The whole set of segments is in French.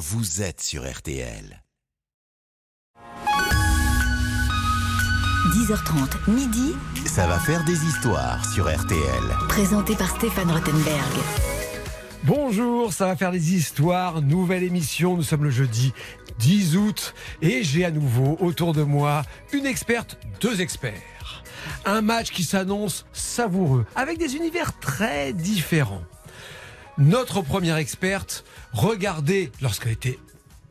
vous êtes sur RTL. 10h30, midi, Ça va faire des histoires sur RTL. présenté par Stéphane Rottenberg. Bonjour, ça va faire des histoires, nouvelle émission, nous sommes le jeudi 10 août et j'ai à nouveau autour de moi une experte, deux experts. Un match qui s'annonce savoureux, avec des univers très différents. Notre première experte, regardez lorsqu'elle était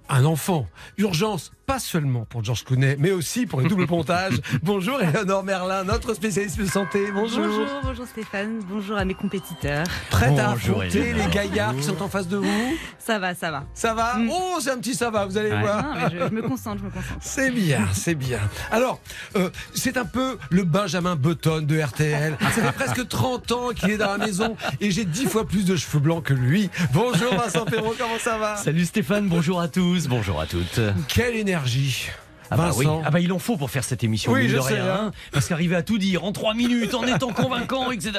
un enfant. Urgence, pas seulement pour Georges Clooney, mais aussi pour les doubles pontages. Bonjour Eleonore Merlin, notre spécialiste de santé. Bonjour. Bonjour, bonjour Stéphane, bonjour à mes compétiteurs. Prête à affronter les gaillards qui sont en face de vous? Ça va, ça va. Ça va? Mm. Oh, c'est un petit ça va, vous allez Ouais. voir. Non, mais je, je me concentre, je me concentre. C'est bien, c'est bien. Alors, euh, c'est un peu le Benjamin Button de RTL. Ça fait presque 30 ans qu'il est dans la maison et j'ai 10 fois plus de cheveux blancs que lui. Bonjour Vincent Perrault, comment ça va? Salut Stéphane, bonjour à tous, bonjour à toutes. Quelle énergie énergie. Ah bah oui, ah bah il en faut pour faire cette émission, Oui, mine je de sais, rien, hein. hein, parce qu'arriver à tout dire en trois minutes, en étant convaincant, etc.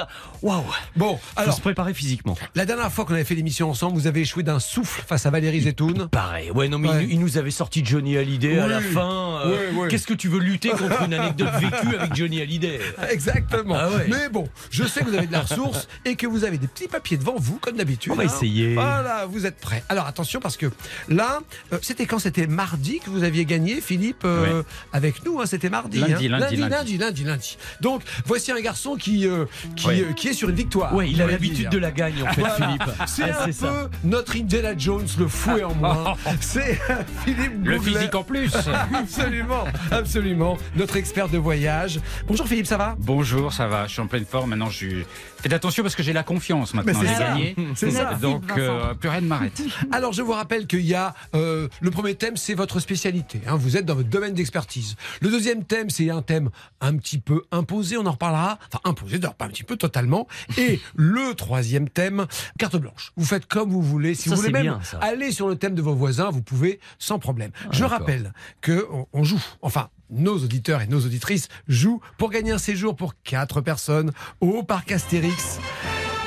Waouh Bon, Faut alors, se préparer physiquement. la dernière fois qu'on avait fait l'émission ensemble, vous avez échoué d'un souffle face à Valérie Zetoun. Pareil, ouais, non, mais Ouais. il, il nous avait sorti Johnny Hallyday à la fin. euh. Qu'est-ce que tu veux lutter contre une anecdote vécue avec Johnny Hallyday? Exactement. Ah ouais. Mais bon, je sais que vous avez de la ressource et que vous avez des petits papiers devant vous, comme d'habitude. On va hein. essayer. Voilà, vous êtes prêts. Alors attention parce que là, euh, c'était quand? C'était mardi que vous aviez gagné, Philippe, euh, avec nous. hein, c'était mardi. Lundi, hein. lundi, lundi, lundi. lundi, lundi. Donc voici un garçon qui euh, qui, Ouais. euh, qui est sur une victoire. Ouais, il a l'habitude de la gagne en fait, Voilà. Philippe. C'est Ah, un peu ça. notre Indiana Jones, le fou et en moi. C'est Philippe Le physique en plus. Absolument, absolument. Notre expert de voyage. Bonjour Philippe, ça va? Bonjour, ça va, je suis en pleine forme. Maintenant, je. Faites attention parce que j'ai la confiance maintenant. J'ai gagné. C'est ça. Donc, euh, plus rien ne m'arrête. Alors, je vous rappelle qu'il y a euh, le premier thème, c'est votre spécialité. hein, vous êtes dans votre domaine d'expertise. Le deuxième thème, c'est un thème un petit peu imposé. On en reparlera. Enfin, imposé, d'ailleurs pas un petit peu totalement. Et le troisième thème, carte blanche. Vous faites comme vous voulez. Si Ça, vous voulez même bien, aller sur le thème de vos voisins, vous pouvez sans problème. je d'accord. rappelle que on, on joue. Enfin. Nos auditeurs et nos auditrices jouent pour gagner un séjour pour quatre personnes au parc Astérix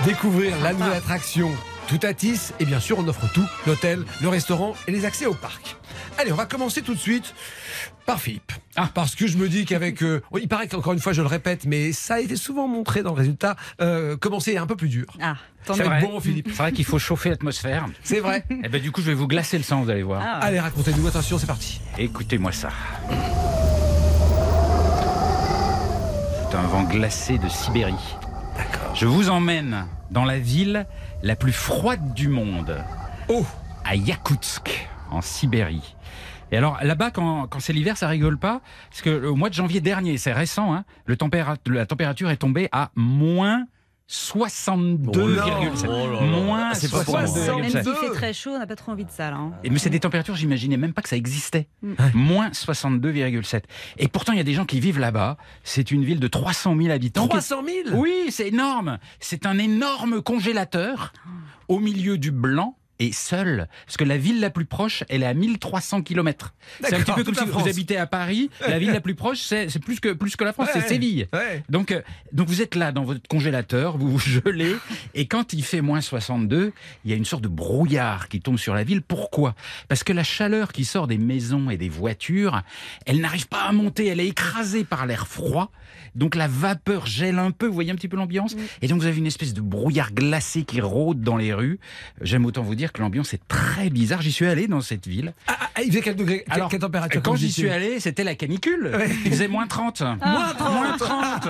découvrir la nouvelle attraction Toutatis et bien sûr on offre tout, l'hôtel, le restaurant et les accès au parc. Allez, on va commencer tout de suite par Philippe. Ah. Parce que je me dis qu'avec... euh, oui, il paraît qu'encore une fois je le répète, mais ça a été souvent montré dans le résultat, euh, commencer est un peu plus dur. Ah, être bon Philippe, C'est vrai qu'il faut chauffer l'atmosphère. c'est vrai. Et ben, du coup, je vais vous glacer le sang, vous allez voir. Ah. Allez, racontez-nous, attention, c'est parti. Écoutez-moi ça. C'est un vent glacé de Sibérie. D'accord. Je vous emmène dans la ville la plus froide du monde, Oh, à Yakoutsk, en Sibérie. Et alors là-bas, quand, quand c'est l'hiver, ça rigole pas, parce que au mois de janvier dernier, c'est récent, hein, le tempéra- la température est tombée à moins 62,7. Oh là. Moins C'est pas pour moi. 62,7. Même s'il fait très chaud, on n'a pas trop envie de ça là. hein. Et mais c'est des températures, j'imaginais même pas que ça existait. Mm. Moins 62,7. Et pourtant, il y a des gens qui vivent là-bas. C'est une ville de 300 000 habitants. 300 000 Oui, c'est énorme. C'est un énorme congélateur au milieu du blanc et seul. Parce que la ville la plus proche, elle est à 1300 km. C'est un petit peu comme si France. vous habitez à Paris. La ville la plus proche, c'est c'est plus que, plus que la France, Ouais. c'est Séville. Ouais. Donc, euh, donc vous êtes là dans votre congélateur, vous vous gelez, et quand il fait moins 62, il y a une sorte de brouillard qui tombe sur la ville. Pourquoi? Parce que la chaleur qui sort des maisons et des voitures, elle n'arrive pas à monter, elle est écrasée par l'air froid. Donc la vapeur gèle un peu, vous voyez un petit peu l'ambiance? Et donc vous avez une espèce de brouillard glacé qui rôde dans les rues. J'aime autant vous dire que l'ambiance est très bizarre. J'y suis allé dans cette ville. Ah, ah, il faisait quel degré quelle- Alors, Quelle température Quand j'y suis allé, c'était la canicule. Il faisait moins 30. Moins 30. Moins 30.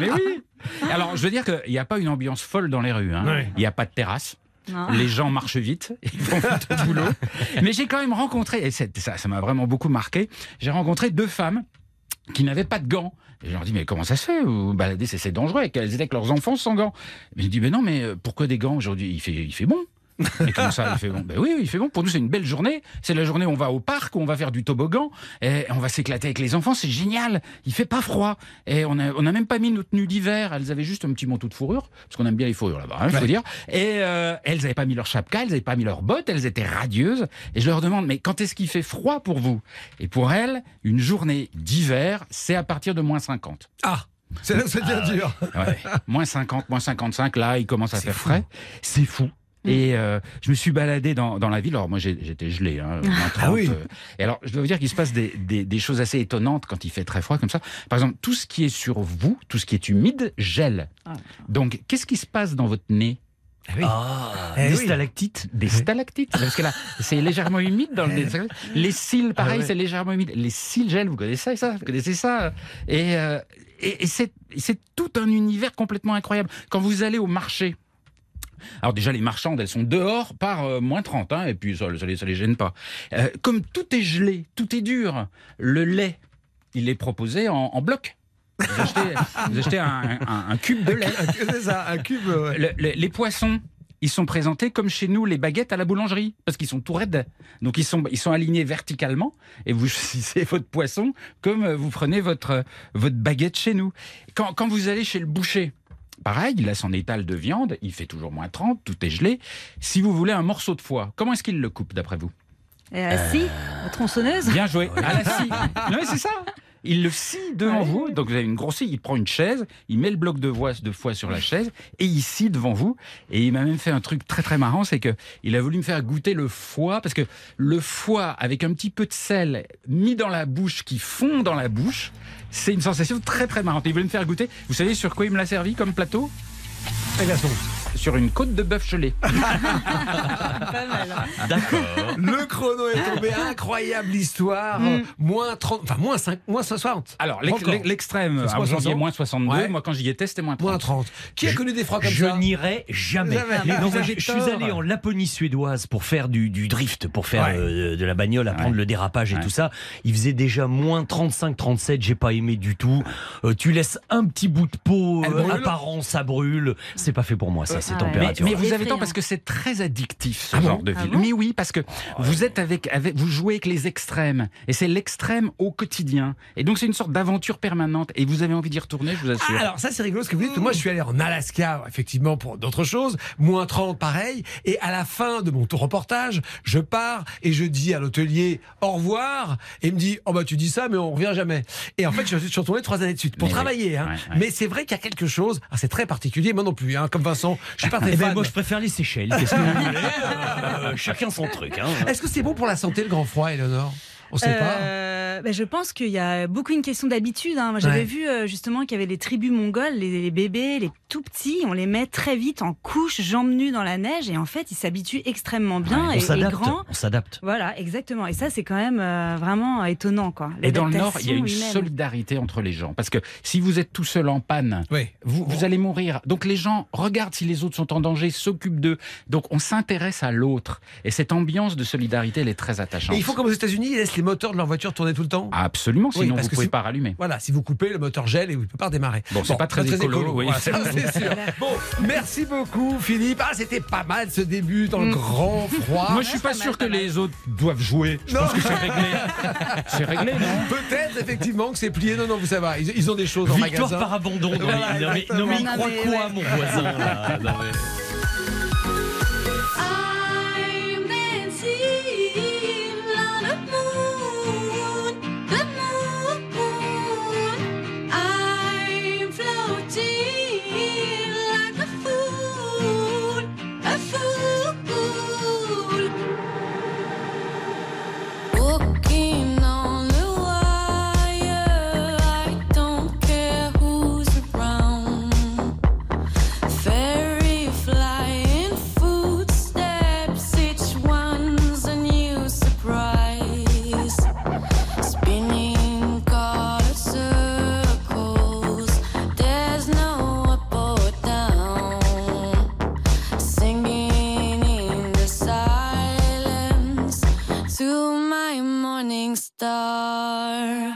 Mais oui. Alors, je veux dire qu'il n'y a pas une ambiance folle dans les rues. hein. Ouais. Il n'y a pas de terrasse. Non. Les gens marchent vite, ils font vite le boulot. Mais j'ai quand même rencontré, et ça ça m'a vraiment beaucoup marqué, j'ai rencontré deux femmes qui n'avaient pas de gants. Et je leur dis, mais comment ça se fait? Vous baladez, c'est dangereux. Et qu'elles étaient avec leurs enfants sans gants? Mais je dis, mais non, mais euh, pourquoi des gants aujourd'hui? Il fait, il fait bon. Et comment ça, il fait bon Ben oui, il fait bon. Pour nous, c'est une belle journée. C'est la journée où on va au parc, où on va faire du toboggan, et on va s'éclater avec les enfants. C'est génial. Il fait pas froid. Et on a, on a même pas mis notre tenue d'hiver. Elles avaient juste un petit manteau de fourrure, parce qu'on aime bien les fourrures là-bas, hein, il faut dire. Et euh, elles n'avaient pas mis leur chapka, elles n'avaient pas mis leurs bottes, elles étaient radieuses. Et je leur demande, mais quand est-ce qu'il fait froid pour vous? Et pour elles, une journée d'hiver, c'est à partir de moins 50. Ah, c'est là que c'est bien dur. Ouais. moins 50, moins 55, là, il commence à faire frais. C'est fou. Et euh, je me suis baladé dans, dans la ville. Alors moi j'ai- j'étais gelé. Hein, moins 30, Ah oui. euh. Et alors je dois vous dire qu'il se passe des, des, des choses assez étonnantes quand il fait très froid comme ça. Par exemple, tout ce qui est sur vous, tout ce qui est humide, gèle. Ah. Donc qu'est-ce qui se passe dans votre nez? Ah, Eh des oui. stalactites. Des stalactites, parce que là, c'est légèrement humide dans le nez. Les cils, pareil, Ah ouais. c'est légèrement humide. Les cils gèlent, vous connaissez ça, vous connaissez ça? Et, euh, et, et c'est c'est tout un univers complètement incroyable. Quand vous allez au marché, alors déjà, les marchandes, elles sont dehors par euh, moins 30, hein, et puis ça, ça, les, gêne pas. Euh, comme tout est gelé, tout est dur, le lait, il est proposé en, en bloc. Vous achetez, vous achetez un, un- un cube de lait. C'est ça, un cube. ouais. Le- le- les poissons, ils sont présentés comme chez nous les baguettes à la boulangerie, parce qu'ils sont tout raides. Donc ils sont, ils sont alignés verticalement, et vous choisissez votre poisson comme euh, vous prenez votre, votre baguette chez nous. Quand, quand vous allez chez le boucher, pareil, il a son étal de viande, il fait toujours moins 30, tout est gelé. Si vous voulez un morceau de foie, comment est-ce qu'il le coupe d'après vous? Et assis, la tronçonneuse. Bien joué. La scie. Non, mais c'est ça. Il le scie devant Ouais. vous. Donc vous avez une grosse scie. Il prend une chaise, il met le bloc de foie, de foie sur la chaise et il scie devant vous. Et il m'a même fait un truc très très marrant, c'est que il a voulu me faire goûter le foie parce que le foie avec un petit peu de sel mis dans la bouche qui fond dans la bouche, c'est une sensation très très marrante. Il voulait me faire goûter. Vous savez sur quoi il me l'a servi comme plateau? Un glaçon. Sur une côte de bœuf gelé. Pas mal. hein. D'accord. Le chrono est tombé, incroyable histoire. Mm. Moins 30, enfin moins 5, moins 60. Alors l'extrême, à moins janvier 60. moins 62. Ouais. Moi quand j'y étais c'était moins 30. Moins 30. Qui a Je- connu des froids comme je ça n'irai jamais. Non, je, je suis allé en Laponie suédoise pour faire du, du drift, pour faire Ouais. euh, de la bagnole, apprendre Ouais. le dérapage et Ouais. tout ça. Il faisait déjà moins 35, 37. J'ai pas aimé du tout. Euh, tu laisses un petit bout de peau euh, apparent, ça brûle. C'est pas fait pour moi, ça, ces Ah. Mais, températures. mais vous avez tort parce que c'est très addictif ce Ah bon genre de Ah ville. bon mais oui, parce que vous êtes avec, avec, vous jouez avec les extrêmes et c'est l'extrême au quotidien. Et donc c'est une sorte d'aventure permanente et vous avez envie d'y retourner, je vous assure. Ah, alors ça c'est rigolo ce que vous dites. Moi je suis allé en Alaska effectivement pour d'autres choses. Moins 30 pareil. Et à la fin de mon tour reportage, je pars et je dis à l'hôtelier au revoir. Et il me dit oh bah tu dis ça mais on revient jamais. Et en fait je suis retourné trois années de suite pour Mais oui. travailler. Hein. Ouais, ouais. Mais c'est vrai qu'il y a quelque chose. ah, c'est très particulier. Moi non plus. Hein, comme Vincent, je suis pas très Eh ben, fan. moi, je préfère les Seychelles. Qu'est-ce que vous voulez Euh, Chacun son truc. Hein. Est-ce que c'est bon pour la santé le grand froid, Eleonore On sait pas. Euh, bah, je pense qu'il y a beaucoup une question d'habitude. hein. Moi, j'avais Ouais. vu euh, justement qu'il y avait les tribus mongoles, les, les bébés, les tout petits, on les met très vite en couche, jambes nues dans la neige, et en fait, ils s'habituent extrêmement bien On et, et grands. On s'adapte. Voilà, exactement. Et ça, c'est quand même euh, vraiment étonnant, quoi. Et dans le Nord, il y a une solidarité entre les gens. Parce que si vous êtes tout seul en panne, Oui. vous, vous allez mourir. Donc les gens regardent si les autres sont en danger, s'occupent d'eux. Donc on s'intéresse à l'autre. Et cette ambiance de solidarité, elle est très attachante. Et il faut comme aux États-Unis, ils laissent les moteurs de leur voiture tourner tout le temps. Absolument, Oui, sinon parce vous que pouvez si- pas rallumer. Voilà, si vous coupez, le moteur gèle et vous ne pouvez pas redémarrer. Bon, c'est pas très écolo, oui. Voilà, ça, c'est sûr. Bon, merci beaucoup, Philippe. Ah, c'était pas mal ce début dans le Mm. grand froid. Moi, je suis pas pas mal, sûr que mal. les autres doivent jouer. Je Non. pense que c'est réglé. c'est réglé, non Peut-être effectivement que c'est plié. Non, non, vous savez, ils, ils ont des choses en Victoire magasin. par abandon. Non, mais, non, mais- non, mais il exactement. croit Non, mais quoi, mon voisin là Non, mais- star.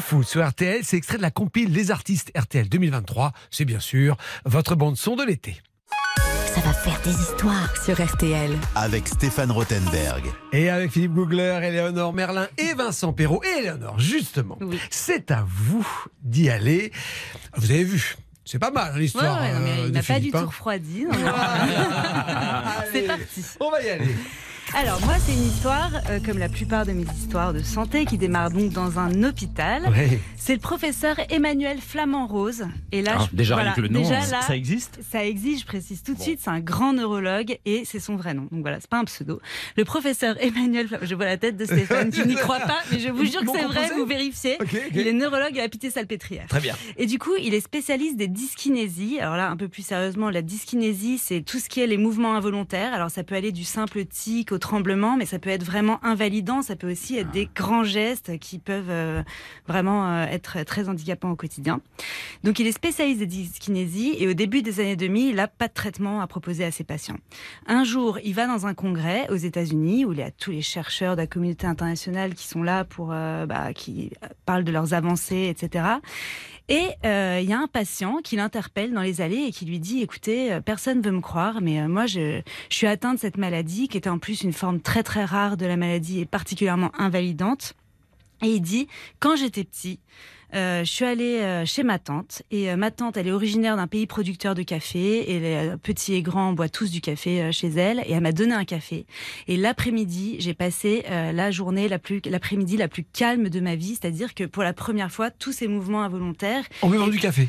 Food sur RTL, c'est extrait de la compile Les artistes RTL 2023. C'est bien sûr votre bande son de l'été. Ça va faire des histoires sur RTL. Avec Stéphane Rothenberg. Et avec Philippe Googler, Éléonore Merlin et Vincent Perrault. Et Éléonore, justement, Oui. c'est à vous d'y aller. Vous avez vu, c'est pas mal l'histoire. ouais, euh, il m'a pas du Philippe, tout hein. refroidi. non. C'est parti. On va y aller. Alors moi c'est une histoire, euh, comme la plupart de mes histoires de santé, qui démarre donc dans un hôpital. Ouais. C'est le professeur Emmanuel Flamand Rose. Et là, Ah, je- déjà, voilà, rien que le nom, déjà ça- là, Ça existe? ça existe, je précise tout de suite, c'est un grand neurologue et c'est son vrai nom. Donc voilà, c'est pas un pseudo. Le professeur Emmanuel Flamand, je vois la tête de Stéphane qui n'y croit pas, mais je vous jure que c'est vrai, vous vérifiez. Il est neurologue à la Pitié-Salpêtrière. Très bien. Et du coup, il est spécialiste des dyskinésies. Alors là, un peu plus sérieusement, la dyskinésie, c'est tout ce qui est les mouvements involontaires. Alors ça peut aller du simple tic au tremblement, mais ça peut être vraiment invalidant. Ça peut aussi être des grands gestes qui peuvent euh, vraiment euh, être très handicapants au quotidien. Donc il est spécialiste des dyskinésies et au début des années 2000, il n'a pas de traitement à proposer à ses patients. Un jour, il va dans un congrès aux États-Unis où il y a tous les chercheurs de la communauté internationale qui sont là pour, euh, bah, qui parlent de leurs avancées, etc. Et euh, il y a un patient qui l'interpelle dans les allées et qui lui dit "Écoutez, euh, personne veut me croire, mais euh, moi, je, je suis atteint de cette maladie qui était en plus une forme très très rare de la maladie et particulièrement invalidante." Et il dit "Quand j'étais petit." Euh, je suis allée euh, chez ma tante et euh, ma tante elle est originaire d'un pays producteur de café et les petits et grands boivent tous du café chez elle et elle m'a donné un café et l'après-midi j'ai passé la journée la plus l'après-midi la plus calme de ma vie c'est-à-dire que pour la première fois tous ces mouvements involontaires En buvant du café.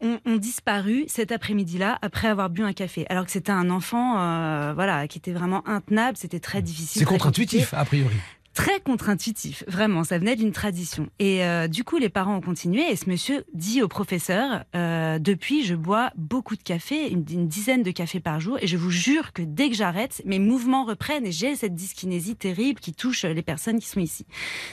ont, ont disparu cet après-midi-là après avoir bu un café alors que c'était un enfant euh, voilà qui était vraiment intenable c'était très difficile C'est contre-intuitif, a priori. Très contre-intuitif, vraiment, ça venait d'une tradition. Et euh, du coup, les parents ont continué et ce monsieur dit au professeur, euh, depuis, je bois beaucoup de café, une, dizaine de cafés par jour, et je vous jure que dès que j'arrête, mes mouvements reprennent et j'ai cette dyskinésie terrible qui touche les personnes qui sont ici.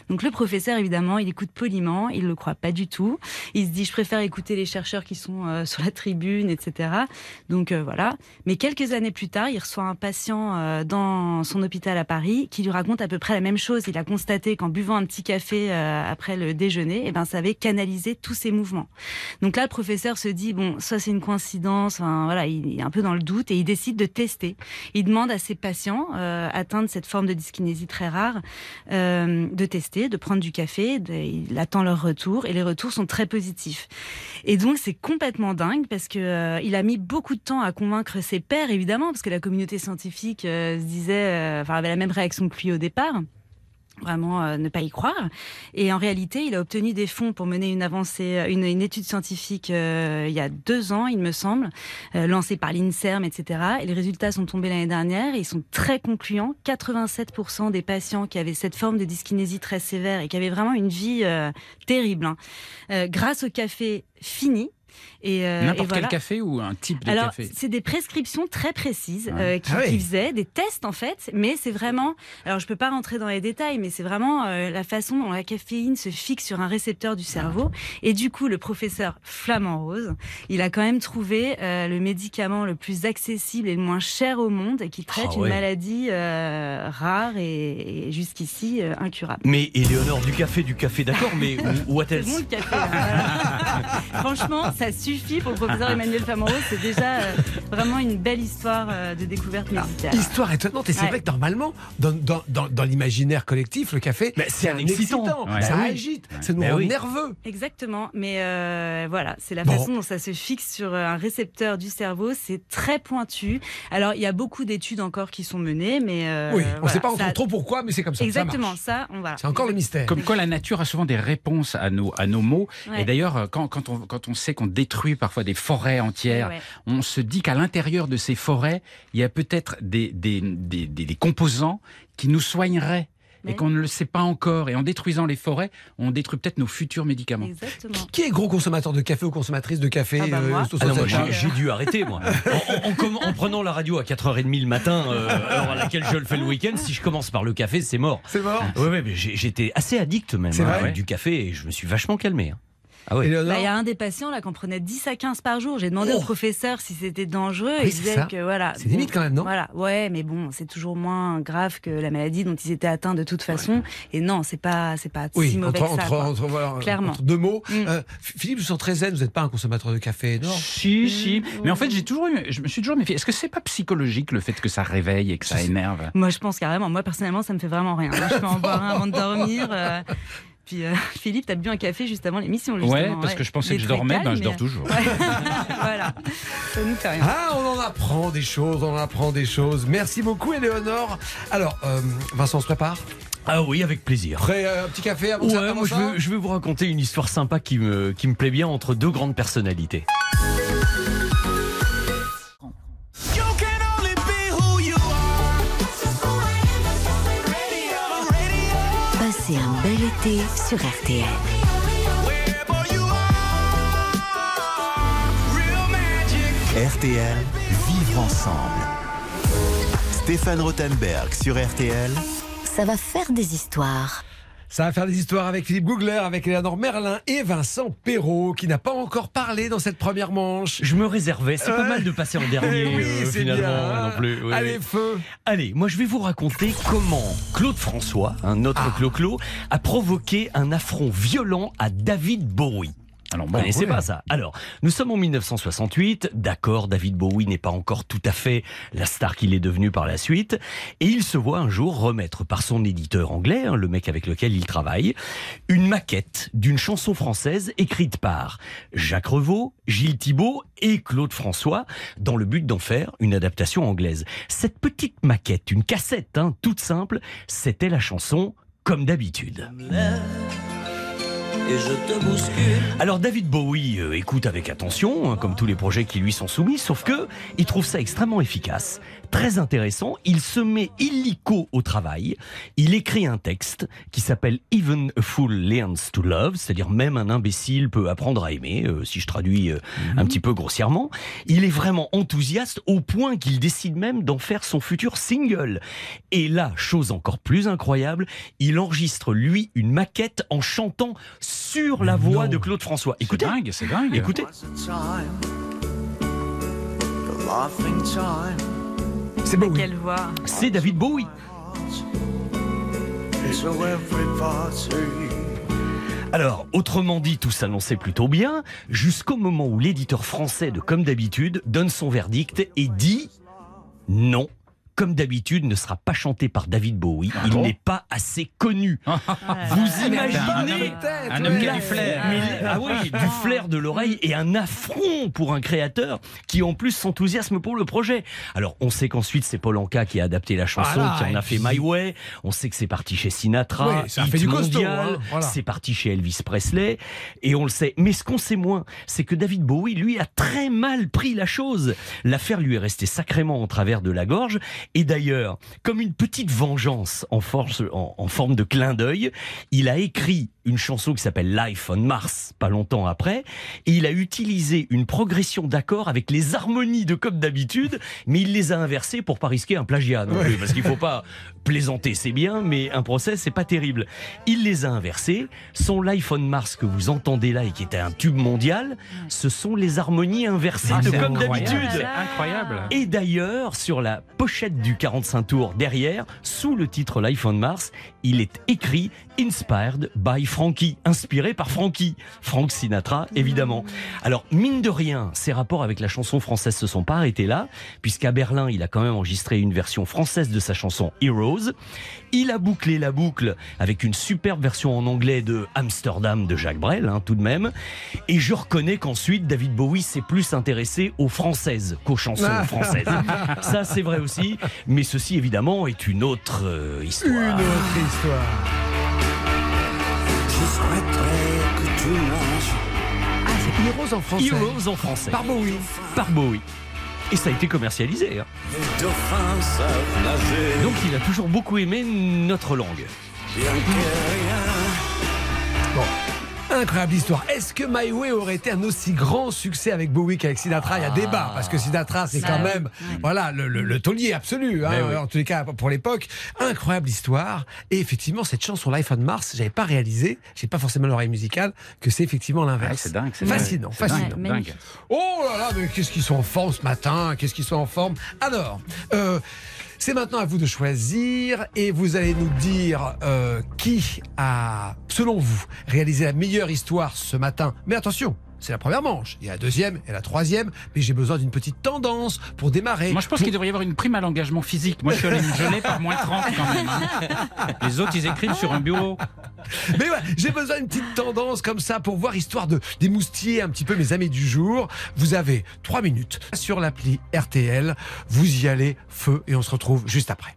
Donc le professeur, évidemment, il écoute poliment, il le croit pas du tout. Il se dit, je préfère écouter les chercheurs qui sont euh, sur la tribune, etc. Donc voilà. Mais quelques années plus tard, il reçoit un patient dans son hôpital à Paris qui lui raconte à peu près la même chose. Il a constaté qu'en buvant un petit café euh, après le déjeuner, eh ben, ça avait canalisé tous ses mouvements. Donc là, le professeur se dit, bon, ça c'est une coïncidence. Enfin, voilà, il est un peu dans le doute et il décide de tester. Il demande à ses patients euh, atteints de cette forme de dyskinésie très rare euh, de tester, de prendre du café. il attend leur retour et les retours sont très positifs. Et donc c'est complètement dingue parce que il a mis beaucoup de temps à convaincre ses pairs évidemment parce que la communauté scientifique se disait, enfin avait la même réaction que lui au départ vraiment euh, ne pas y croire. Et en réalité, il a obtenu des fonds pour mener une avancée, euh, une, étude scientifique euh, il y a deux ans, il me semble, euh, lancée par l'Inserm, etc. Et les résultats sont tombés l'année dernière et ils sont très concluants. 87% des patients qui avaient cette forme de dyskinésie très sévère et qui avaient vraiment une vie euh, terrible, hein, euh, grâce au café fini. Et, euh, N'importe voilà. quel café ou un type de Alors, café c'est des prescriptions très précises Ouais. euh, qui, Ah ouais. qui faisaient des tests en fait, mais c'est vraiment. Alors, je peux pas rentrer dans les détails, mais c'est vraiment euh, la façon dont la caféine se fixe sur un récepteur du cerveau. Et du coup, le professeur Flamand Rose, il a quand même trouvé euh, le médicament le plus accessible et le moins cher au monde, et qui traite Ah une ouais. maladie euh, rare et, et jusqu'ici euh, incurable. Mais Éléonore, du café, du café, d'accord, mais what C'est else bon le café. là, voilà. Franchement, ça suffit pour le professeur Emmanuel Flamand Rose. C'est déjà euh, vraiment une belle histoire euh, de découverte médicale. Histoire étonnante. Et c'est Ouais. vrai que normalement, dans, dans, dans, dans l'imaginaire collectif, le café, c'est un excitant. Ouais. Ça oui. agite, ça nous Bah rend oui. nerveux. Exactement, mais euh, voilà, c'est la Bon. façon dont ça se fixe sur euh, un récepteur du cerveau, c'est très pointu. Alors il y a beaucoup d'études encore qui sont menées, mais euh, oui, on ne voilà, sait pas encore ça- trop pourquoi, mais c'est comme ça. Exactement, ça, on voilà. C'est encore le mystère. Comme quoi la nature a souvent des réponses à nos, à nos mots. Ouais. Et d'ailleurs, quand, quand, on, quand on sait qu'on détruit parfois des forêts entières, Ouais. on se dit qu'à l'intérieur de ces forêts, il y a peut-être des, des, des, des- des composants qui nous soigneraient. Et qu'on ne le sait pas encore. Et en détruisant les forêts, on détruit peut-être nos futurs médicaments. Exactement. Qui est gros consommateur de café ou consommatrice de café Ah bah au Ah j'ai dû arrêter, moi. En, en- en comm- en prenant la radio à 4h30 le matin, euh, heure à laquelle je le fais le week-end, si je commence par le café, c'est mort. C'est mort Ouais, ouais, mais j'ai- j'étais assez addict même hein, du café et je me suis vachement calmé. hein. Ah oui. Bah, Il y a un des patients là qui en prenait 10 à 15 par jour. J'ai demandé Oh. au professeur si c'était dangereux. Oui, il c'est disait que voilà. C'est limite quand même, non? Voilà, ouais, mais bon, c'est toujours moins grave que la maladie dont ils étaient atteints de toute façon. Et non, c'est pas, c'est pas Oui, si mauvais entre, que ça. entre, quoi. entre, voilà, Clairement. entre deux mots. Mm. Euh, Philippe, je sens très zen, vous n'êtes pas un consommateur de café, non? Si, si. Mais en fait, j'ai toujours eu, je me suis toujours méfié. Est-ce que c'est pas psychologique le fait que ça réveille et que ça énerve? Moi, je pense carrément. Moi, personnellement, ça me fait vraiment rien. Je peux en boire un avant de dormir. euh, Puis euh, Philippe, t'as bu un café juste avant l'émission. Ouais, parce que je pensais que je dormais, ben calme, je dors toujours. voilà, ça nous fait rien. Ah, on en apprend des choses, on en apprend des choses. Merci beaucoup, Éléonore. Alors, euh, Vincent, on se prépare? Ah oui, avec plaisir. Prêt, euh, un petit café avant Ouais, moi je veux, je veux vous raconter une histoire sympa qui me, qui me plaît bien entre deux grandes personnalités. Sur RTL. RTL, vivre ensemble. Stéphane Rothenberg sur RTL. Ça va faire des histoires. Ça va faire des histoires avec Philippe Googler, avec Éléonore Merlin et Vincent Perrault, qui n'a pas encore parlé dans cette première manche. Je me réservais, c'est pas mal de passer en dernier oui, euh, c'est finalement bien. non plus. Oui, Allez, oui. feu Allez, moi je vais vous raconter comment Claude François, un autre Ah. Clo-Clo, a provoqué un affront violent à David Bowie. Alors Vous bon, connaissez ouais. pas ça Alors, nous sommes en 1968. D'accord, David Bowie n'est pas encore tout à fait la star qu'il est devenu par la suite. Et il se voit un jour remettre par son éditeur anglais, hein, le mec avec lequel il travaille, une maquette d'une chanson française écrite par Jacques Revaux, Gilles Thibault et Claude François, dans le but d'en faire une adaptation anglaise. Cette petite maquette, une cassette hein, toute simple, c'était la chanson Comme d'habitude. Et je te bouscule. Alors David Bowie euh, écoute avec attention, hein, comme tous les projets qui lui sont soumis, sauf que il trouve ça extrêmement efficace, très intéressant. Il se met illico au travail. Il écrit un texte qui s'appelle Even a Fool Learns to Love, c'est-à-dire même un imbécile peut apprendre à aimer, euh, si je traduis euh, un petit peu grossièrement. Il est vraiment enthousiaste au point qu'il décide même d'en faire son futur single. Et là, chose encore plus incroyable, il enregistre lui une maquette en chantant sur la voix Non. de Claude François. C'est Écoutez, dingue, c'est dingue. écoutez. C'est beau. oui. Quelle voix. C'est David Bowie. Alors, autrement dit, tout s'annonçait plutôt bien, jusqu'au moment où l'éditeur français de Comme d'habitude donne son verdict et dit non. Comme d'habitude, ne sera pas chanté par David Bowie. Il bon n'est pas assez connu. Vous Un imaginez un homme qui a du flair. Mais- ah oui, du flair de l'oreille et un affront pour un créateur qui en plus s'enthousiasme pour le projet. Alors on sait qu'ensuite c'est Paul Anka qui a adapté la chanson, qui en a fait My Way. On sait que c'est parti chez Sinatra, Oui, ça a hit fait du costaud, mondial, hein, voilà. c'est parti chez Elvis Presley et on le sait. Mais ce qu'on sait moins, c'est que David Bowie lui a très mal pris la chose. L'affaire lui est restée sacrément en travers de la gorge et d'ailleurs, comme une petite vengeance en, force, en, en forme de clin d'œil, il a écrit une chanson qui s'appelle Life on Mars, pas longtemps après, et il a utilisé une progression d'accords avec les harmonies de comme d'habitude, mais il les a inversées pour pas risquer un plagiat non plus, parce qu'il faut pas plaisanter, c'est bien, mais un procès, c'est pas terrible. Il les a inversées. Son Life on Mars que vous entendez là et qui était un tube mondial, ce sont les harmonies inversées Ah, de comme d'habitude. C'est incroyable. Et d'ailleurs, sur la pochette du 45 tours derrière, sous le titre Life on Mars, il est écrit Inspired by Frankie, inspiré par Frankie. Frank Sinatra, évidemment. Alors, mine de rien, ses rapports avec la chanson française se sont pas arrêtés là, puisqu'à Berlin, il a quand même enregistré une version française de sa chanson Heroes. Il a bouclé la boucle avec une superbe version en anglais de Amsterdam de Jacques Brel, hein, tout de même. Et je reconnais qu'ensuite, David Bowie s'est plus intéressé aux françaises qu'aux chansons françaises. Ça, c'est vrai aussi. Mais ceci, évidemment, est une autre euh, histoire. Une autre histoire. Ah, c'est Heroes en français. Heroes en français. Par Bowie. Par Bowie. Et ça a été commercialisé. hein. Donc il a toujours beaucoup aimé notre langue. Incroyable histoire. Est-ce que My Way aurait été un aussi grand succès avec Bowie qu'avec Sinatra? Il y a ah. débat, parce que Sinatra, c'est quand même mm. voilà, le, le, le, taulier absolu, hein, en tous les cas pour l'époque. Incroyable histoire. Et effectivement, cette chanson Life on Mars, j'avais pas réalisé, j'ai pas forcément l'oreille musicale, que c'est effectivement l'inverse. C'est dingue, c'est Fascinant, fascinant. Dingue. Oh là là, mais qu'est-ce qu'ils sont en forme ce matin Qu'est-ce qu'ils sont en forme Alors, euh, c'est maintenant à vous de choisir et vous allez nous dire euh, qui a, selon vous, réalisé la meilleure histoire ce matin. Mais attention, c'est la première manche. Il y a la deuxième et la troisième, mais j'ai besoin d'une petite tendance pour démarrer. Moi, je pense qu'il devrait y avoir une prime à l'engagement physique. Moi, je suis allé me par moins 30 quand même. Hein. Les autres, ils écrivent sur un bureau. Mais ouais, j'ai besoin d'une petite tendance comme ça pour voir, histoire de des moustiers un petit peu mes amis du jour. Vous avez trois minutes sur l'appli RTL. Vous y allez, feu, et on se retrouve juste après.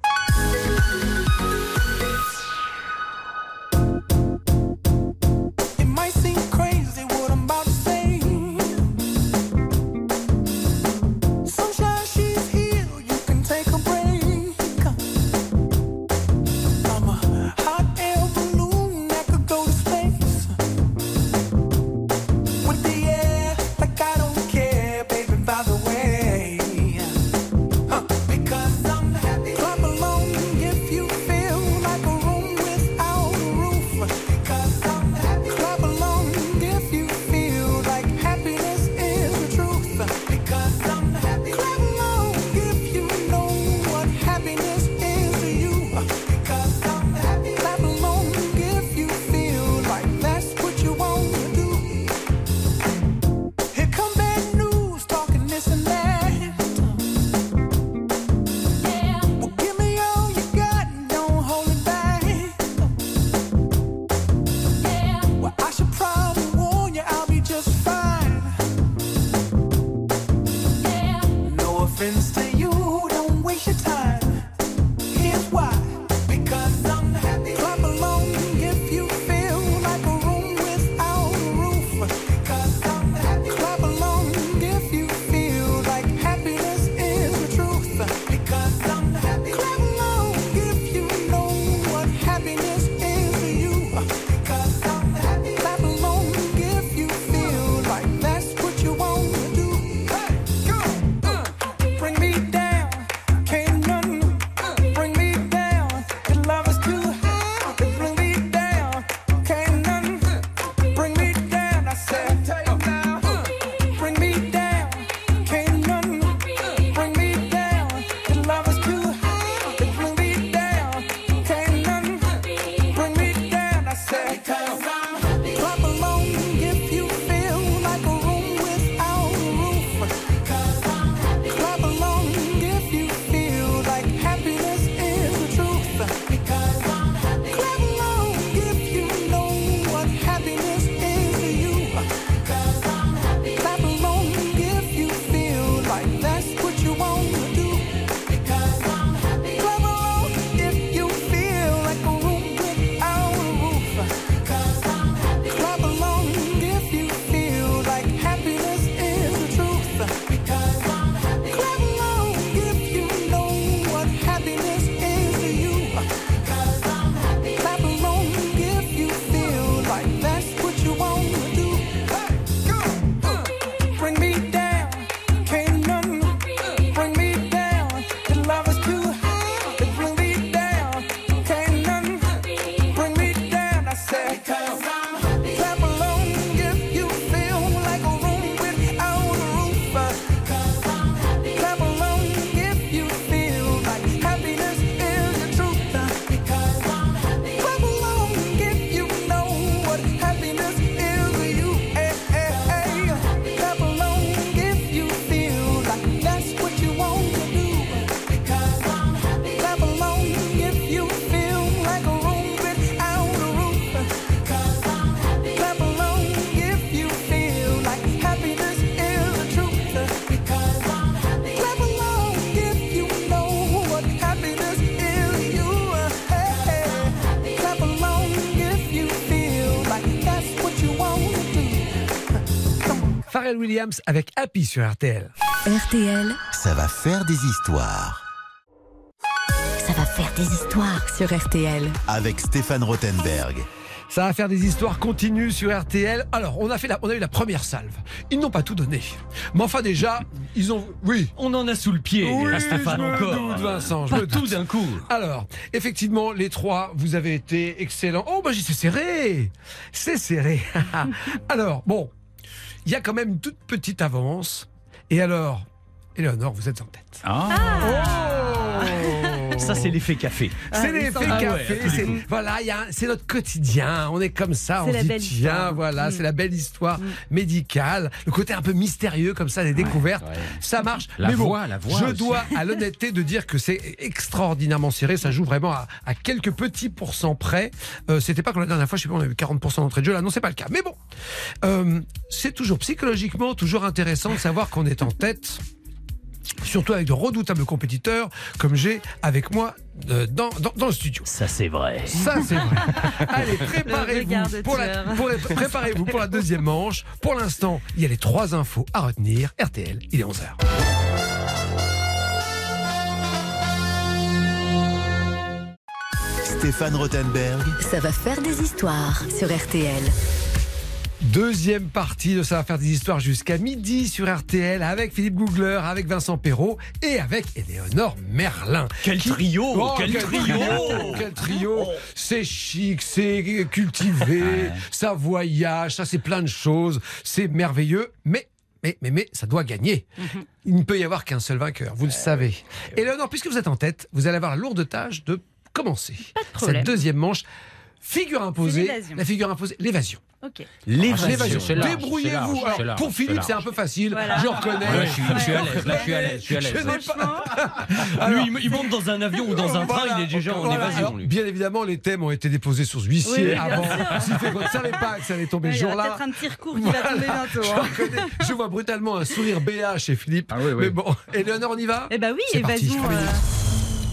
Williams avec Happy sur RTL. RTL, ça va faire des histoires. Ça va faire des histoires sur RTL. Avec Stéphane Rothenberg. Ça va faire des histoires continues sur RTL. Alors, on a, fait la, on a eu la première salve. Ils n'ont pas tout donné. Mais enfin, déjà, ils ont. Oui. On en a sous le pied, oui, Stéphane encore. Doute, Vincent, je pas me tout d'un coup. Alors, effectivement, les trois, vous avez été excellents. Oh, bah, j'y serré. C'est serré. Alors, bon, il y a quand même une toute petite avance. Et alors, Éléonore, vous êtes en tête. Ah. Oh Ça, c'est l'effet café. C'est Ah, l'effet Ah ouais, café. c'est- voilà, il y a un- c'est notre quotidien. On est comme ça. C'est On la se dit, belle tiens, histoire. voilà, Mm. c'est la belle histoire médicale. Le côté un peu mystérieux comme ça, des découvertes. ouais. Ça marche. La Mais bon, voix, la voix Je aussi. dois à l'honnêteté de dire que c'est extraordinairement serré. Ça joue vraiment à, à quelques petits pourcents près. Euh, C'était pas comme la dernière fois, je sais pas, on a eu 40% d'entrée de jeu. Là, non, c'est pas le cas. Mais bon, Euh, c'est toujours psychologiquement toujours intéressant de savoir qu'on est en tête. Surtout avec de redoutables compétiteurs comme j'ai avec moi euh, dans, dans, dans le studio. Ça, c'est vrai. Ça, c'est vrai. Allez, préparez-vous pour, la, pour les- préparez-vous pour la deuxième manche. Pour l'instant, il y a les trois infos à retenir. RTL, il est 11h. Stéphane Rothenberg, Ça va faire des histoires sur RTL. Deuxième partie de Ça va faire des histoires jusqu'à midi sur RTL avec Philippe Googler, avec Vincent Perrault et avec Éléonore Merlin. Quel trio Oh, Quel trio Quel trio C'est chic, c'est cultivé, ça voyage, ça c'est plein de choses, c'est merveilleux, mais mais, mais, mais, ça doit gagner. Il ne peut y avoir qu'un seul vainqueur, vous le savez. Éléonore, puisque vous êtes en tête, vous allez avoir la lourde tâche de commencer. Pas de problème. Cette deuxième manche, figure imposée, l'évasion. la figure imposée, l'évasion. Ok. L'évasion. C'est Débrouillez-vous. Pour Philippe, c'est un peu facile, Voilà. je reconnais. Ouais, je suis, je suis à l'aise, là, je suis à l'aise, je suis à l'aise. Je n'ai pas- Lui, il- monte dans un avion ou dans un train, Voilà. il est déjà en Voilà. évasion, Alors, lui. Bien évidemment, les thèmes ont été déposés sur ce huissier Oui, avant. sûr. Ce qui fait qu'on ne savait pas que ça allait tomber ce jour-là. peut-être un petit recours qui va tomber bientôt. Je, hein. Je vois brutalement un sourire béat chez Philippe. Ah oui, oui. Mais bon, Éléonore, on y va? Eh ben oui, évasion.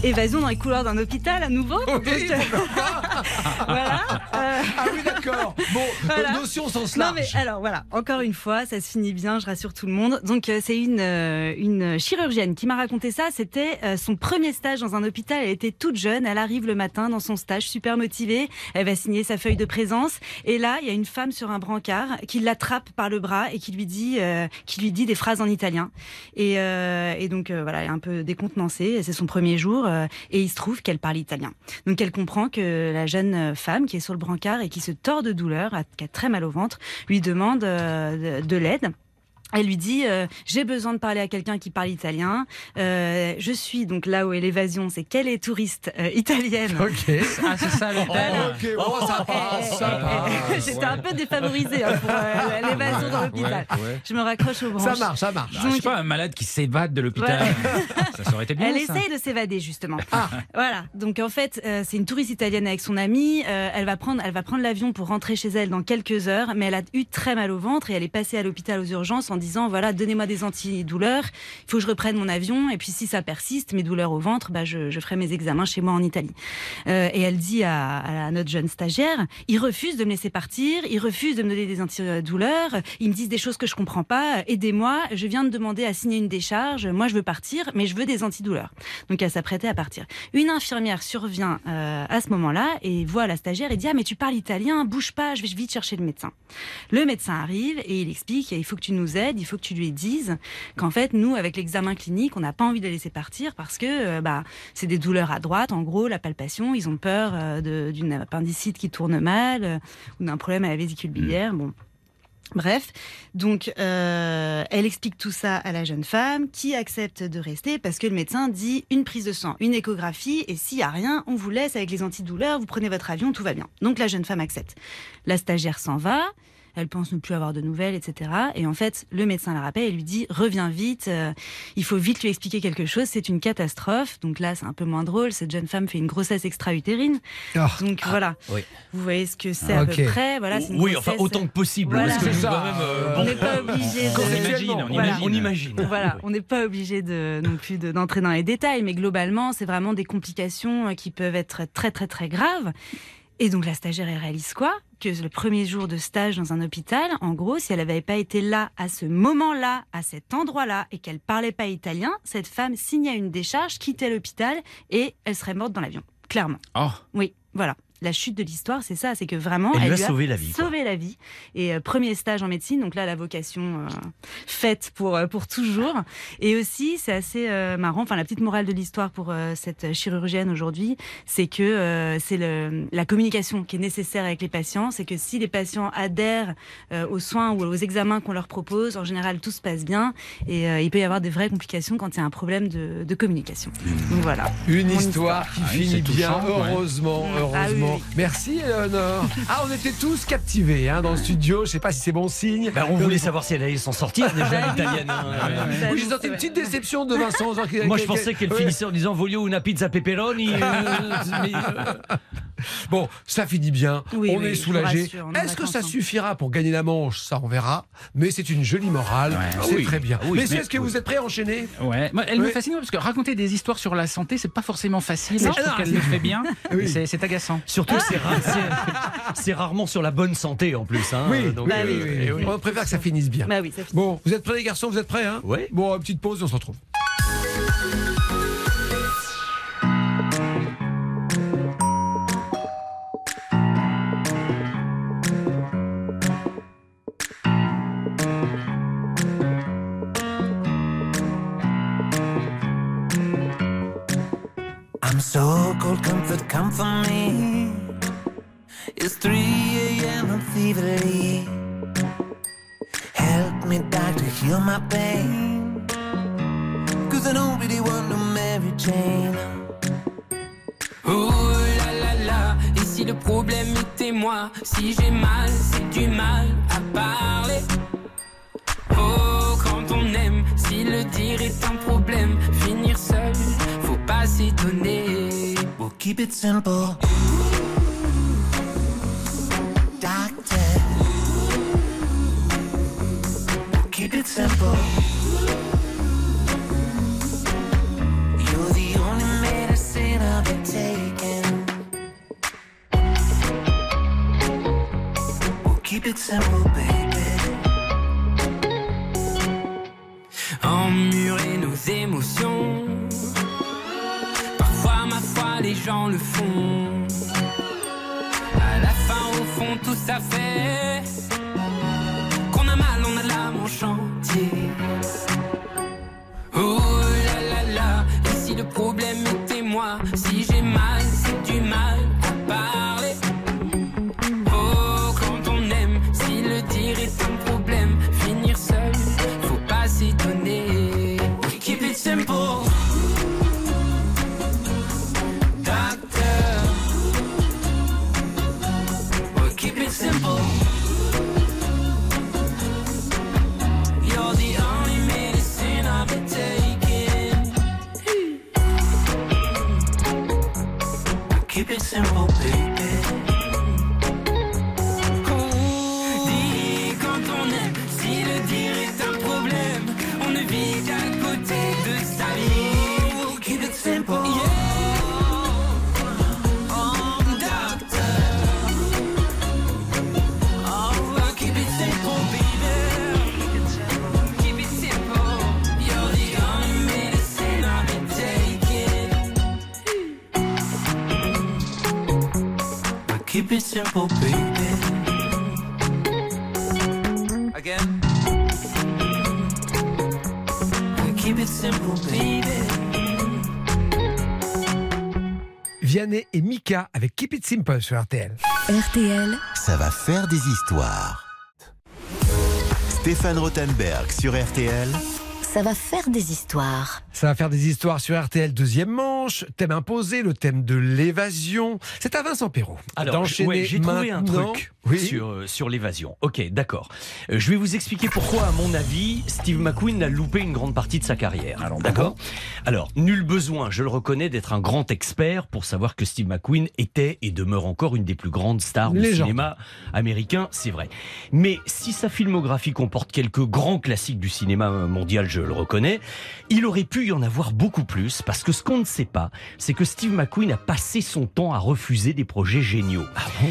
Évasion dans les couloirs d'un hôpital à nouveau. Oui, voilà. euh, Ah oui, d'accord. Bon, Voilà. euh, notion au sens Non mais alors voilà, encore une fois, ça se finit bien, je rassure tout le monde. Donc euh, c'est une euh, une chirurgienne qui m'a raconté ça. C'était son premier stage dans un hôpital. Elle était toute jeune. Elle arrive le matin dans son stage, super motivée. Elle va signer sa feuille de présence. Et là, il y a une femme sur un brancard qui l'attrape par le bras et qui lui dit qui lui dit des phrases en italien. Et, et donc voilà, elle est un peu décontenancée. C'est son premier jour et il se trouve qu'elle parle italien. Donc elle comprend que la jeune femme qui est sur le brancard et qui se tord de douleur, qui a très mal au ventre, lui demande euh, de l'aide. Elle lui dit euh, j'ai besoin de parler à quelqu'un qui parle italien. Euh, je suis donc là où est l'évasion, c'est qu'elle est touriste euh, italienne. Ok. Ah, c'est ça le thème Ok, bon, ça passe, ça passe. J'étais un peu défavorisée hein, pour euh, l'évasion dans l'hôpital. Ouais, ouais. Je me raccroche aux branches. Ça marche, ça marche. Bah, je sais pas, un malade qui s'évade de l'hôpital. Ça aurait été bien. Elle ça. essaye de s'évader justement. Voilà. Donc en fait, euh, c'est une touriste italienne avec son amie. Euh, elle va prendre, elle va prendre l'avion pour rentrer chez elle dans quelques heures, mais elle a eu très mal au ventre et elle est passée à l'hôpital aux urgences en disant voilà, donnez-moi des antidouleurs. Il faut que je reprenne mon avion et puis si ça persiste, mes douleurs au ventre, bah je, ferai mes examens chez moi en Italie. Euh, et elle dit à, notre jeune stagiaire, il refuse de me laisser partir, il refuse de me donner des antidouleurs, ils me disent des choses que je comprends pas. Aidez-moi, je viens de demander à signer une décharge. Moi, je veux partir, mais je veux des antidouleurs. Donc elle s'apprêtait à partir. Une infirmière survient euh, à ce moment-là et voit la stagiaire et dit ah mais tu parles italien, bouge pas, je vais vite chercher le médecin. Le médecin arrive et il explique il faut que tu nous aides, il faut que tu lui dises qu'en fait nous avec l'examen clinique on n'a pas envie de les laisser partir parce que euh, bah c'est des douleurs à droite en gros la palpation ils ont peur euh, d'une appendicite qui tourne mal euh, ou d'un problème à la vésicule biliaire bon Bref, donc euh, elle explique tout ça à la jeune femme qui accepte de rester parce que le médecin dit une prise de sang, une échographie et s'il y a rien, on vous laisse avec les antidouleurs, vous prenez votre avion, tout va bien. Donc la jeune femme accepte. La stagiaire s'en va, elle pense ne plus avoir de nouvelles, etc. Et en fait, le médecin la rappelle et lui dit reviens vite, euh, il faut vite lui expliquer quelque chose, c'est une catastrophe. Donc là, c'est un peu moins drôle. Cette jeune femme fait une grossesse extra-utérine. Ah. Donc voilà, oui. vous voyez ce que c'est à Ok. peu près. Voilà, une Oui, enfin autant que possible. Voilà. parce que C'est ça. quand même, euh, on bon, n'est pas obligé On de. imagine, on Voilà. imagine. on imagine. Voilà, on n'est pas obligé de non plus de- d'entrer dans les détails, mais globalement, c'est vraiment des complications euh, qui peuvent être très très très graves. Et donc la stagiaire elle réalise quoi? Que le premier jour de stage dans un hôpital, en gros, si elle n'avait pas été là à ce moment-là, à cet endroit-là, et qu'elle parlait pas italien, cette femme signait une décharge, quittait l'hôpital et elle serait morte dans l'avion. Clairement. Oh, Oui, voilà. La chute de l'histoire, c'est ça, c'est que vraiment, Elle lui a sauvé la vie. Sauvé la vie. Et euh, premier stage en médecine, donc là, la vocation euh, faite pour euh, pour toujours. Et aussi, c'est assez euh, marrant. Enfin, la petite morale de l'histoire pour euh, cette chirurgienne aujourd'hui, c'est que euh, c'est la communication qui est nécessaire avec les patients. C'est que si les patients adhèrent euh, aux soins ou aux examens qu'on leur propose, en général, tout se passe bien. Et euh, il peut y avoir des vraies complications quand il y a un problème de, de communication. Donc voilà. Une histoire qui Ah finit bien, touchant, ouais. heureusement, Ah oui, Merci, Eleonore. Ah, on était tous captivés hein, dans le studio. Je sais pas si c'est bon signe. Bah, on voulait savoir si elle allait s'en sortir déjà l'italienne. hein. Ça, Oui, j'ai c'est senti une petite déception de Vincent. genre, Moi, je pensais qu'elle Ouais. finissait en disant Voglio una pizza pepperoni. euh, mais, euh, Bon, ça finit bien. Oui, on oui, est soulagé. Est-ce que ça hein. suffira pour gagner la manche? Ça, on verra. Mais c'est une jolie morale. Ouais. C'est Ah oui. très bien. Ah mais- est-ce que vous êtes prêts à enchaîner? Ouais, elle me fascine parce que raconter des histoires sur la santé, c'est pas forcément facile. Je trouve qu'elle c'est- le fait bien. C'est- C'est agaçant. Surtout, c'est ra- c'est- c'est rarement sur la bonne santé en plus. hein. Oui, Donc, Bah oui, euh, oui, oui, eh oui. On préfère que ça finisse bien. Bah oui, ça finit. Bon, vous êtes prêts les garçons Vous êtes prêts hein? Ouais. Bon, une petite pause et on se retrouve. I'm so cold, comfort, come for me. It's 3 a.m. I'm feverly. Help me, doctor, heal my pain. Cause I don't really want to marry Jane. Oh là là là, et si le problème était moi, si j'ai mal, c'est du mal à parler. Oh, quand on aime, si le dire est un problème, finir seul, We'll keep it simple. Doctor. Keep it simple. You're the only medicine I'll be taking. We'll keep it simple, baby. Emmurer nos émotions. Les gens le font. À la fin, au fond, tout ça fait qu'on a mal, on a l'âme en chantier. Oh là là là, et si le problème était moi, Keep it simple, baby. Keep it simple, baby. Again. Keep it simple, baby. Vianney et Mika avec Keep It Simple sur RTL. RTL, Ça va faire des histoires. Stéphane Rothenberg sur RTL. Ça va faire des histoires. Ça va faire des histoires sur RTL, deuxième manche. Thème imposé, le thème de l'évasion. C'est à Vincent Perrault. Alors, d'enchaîner ouais, j'ai trouvé un truc Oui. sur, euh, sur l'évasion. Ok, d'accord. Euh, je vais vous expliquer pourquoi, à mon avis, Steve McQueen a loupé une grande partie de sa carrière. Alors, d'accord Alors, nul besoin, je le reconnais, d'être un grand expert pour savoir que Steve McQueen était et demeure encore une des plus grandes stars du cinéma américain, c'est vrai. Mais si sa filmographie comporte quelques grands classiques du cinéma mondial, je le reconnais, il aurait pu y en avoir beaucoup plus, parce que ce qu'on ne sait pas, c'est que Steve McQueen a passé son temps à refuser des projets géniaux. Ah bon?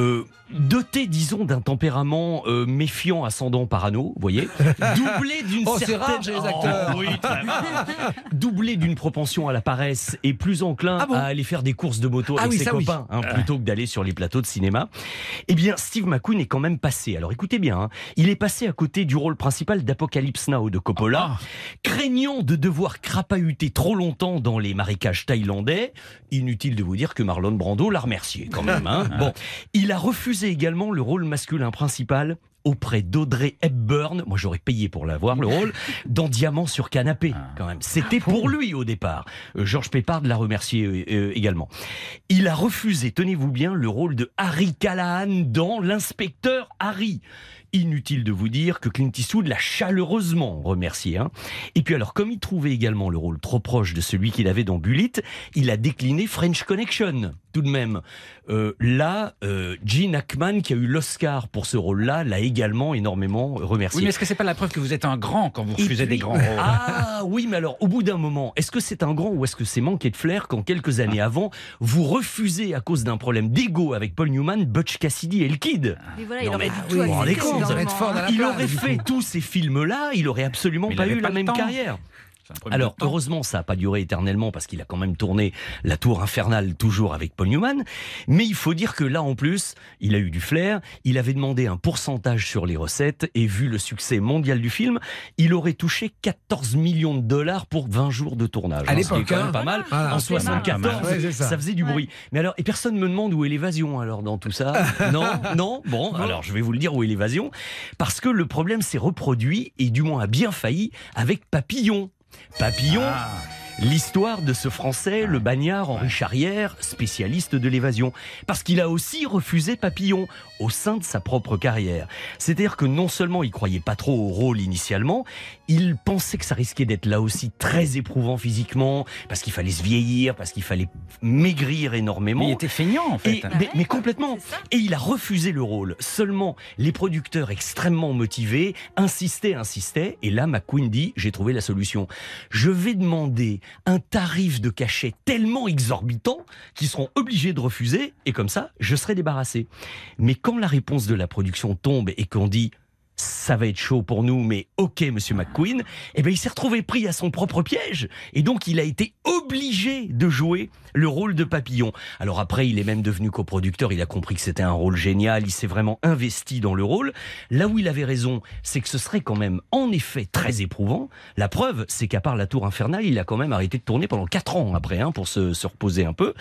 Euh, doté, disons, d'un tempérament euh, méfiant, ascendant, parano, vous voyez, doublé d'une Oh, certaine... rare chez les acteurs. Oh, oui, doublé d'une propension à la paresse et plus enclin Ah bon à aller faire des courses de moto Ah avec oui, ses oui. copains, hein, plutôt que d'aller sur les plateaux de cinéma. Eh bien, Steve McQueen est quand même passé. Alors écoutez bien, hein, il est passé à côté du rôle principal d'Apocalypse Now de Coppola, craignant de devoir crapahuter trop longtemps dans les marécages thaïlandais. Inutile de vous dire que Marlon Brando l'a remercié quand même. hein. Bon, il a refusé également le rôle masculin principal auprès d'Audrey Hepburn, moi j'aurais payé pour l'avoir le rôle, dans Diamant sur canapé quand même. C'était pour lui au départ. Euh, Georges Pépard l'a remercié euh, euh, également. Il a refusé, tenez-vous bien, le rôle de Harry Callahan dans L'inspecteur Harry. Inutile de vous dire que Clint Eastwood l'a chaleureusement remercié. hein. Et puis alors, comme il trouvait également le rôle trop proche de celui qu'il avait dans Bullitt, il a décliné French Connection, tout de même. Euh, là, euh, Gene Hackman, qui a eu l'Oscar pour ce rôle-là, l'a également énormément remercié. Oui, mais est-ce que c'est pas la preuve que vous êtes un grand quand vous refusez puis- des grands rôles? Ah oui, mais alors, au bout d'un moment, est-ce que c'est un grand ou est-ce que c'est manquer de flair quand quelques années avant, vous refusez à cause d'un problème d'ego avec Paul Newman, Butch Cassidy et le Kid Mais voilà, Non, il aurait mais dû oui, tout accepter, Il aurait fait tous ces films-là, il aurait absolument pas eu la même carrière. Alors, heureusement, ça n'a pas duré éternellement parce qu'il a quand même tourné La Tour Infernale toujours avec Paul Newman. Mais il faut dire que là, en plus, il a eu du flair. Il avait demandé un pourcentage sur les recettes et vu le succès mondial du film, il aurait touché 14 millions de dollars pour 20 jours de tournage. À hein, l'époque, quand même hein. pas mal. Voilà, en c'est mal. 74, Ouais, c'est ça. ça. faisait du bruit. Mais alors, et personne me demande où est l'évasion alors dans tout ça? Non, non. Bon, alors je vais vous le dire où est l'évasion. Parce que le problème s'est reproduit et du moins a bien failli avec Papillon. Papillon. Ah. L'histoire de ce Français, le bagnard Henri Charrière, spécialiste de l'évasion, parce qu'il a aussi refusé Papillon au sein de sa propre carrière. C'est-à-dire que non seulement il croyait pas trop au rôle initialement, il pensait que ça risquait d'être là aussi très éprouvant physiquement, parce qu'il fallait se vieillir, parce qu'il fallait maigrir énormément. Mais il était feignant en fait. Et- mais, mais complètement. Et il a refusé le rôle. Seulement, les producteurs extrêmement motivés insistaient, insistaient. Et là, McQueen dit, j'ai trouvé la solution. Je vais demander un tarif de cachet tellement exorbitant qu'ils seront obligés de refuser. Et comme ça, je serai débarrassé. Mais quand la réponse de la production tombe et qu'on dit, ça va être chaud pour nous, mais ok, monsieur McQueen, eh ben, il s'est retrouvé pris à son propre piège. Et donc, il a été obligé de jouer le rôle de papillon. Alors après, il est même devenu coproducteur, il a compris que c'était un rôle génial, il s'est vraiment investi dans le rôle. Là où il avait raison, c'est que ce serait quand même, en effet, très éprouvant. La preuve, c'est qu'à part La Tour Infernale, il a quand même arrêté de tourner pendant 4 ans après, hein, pour se, se reposer un peu.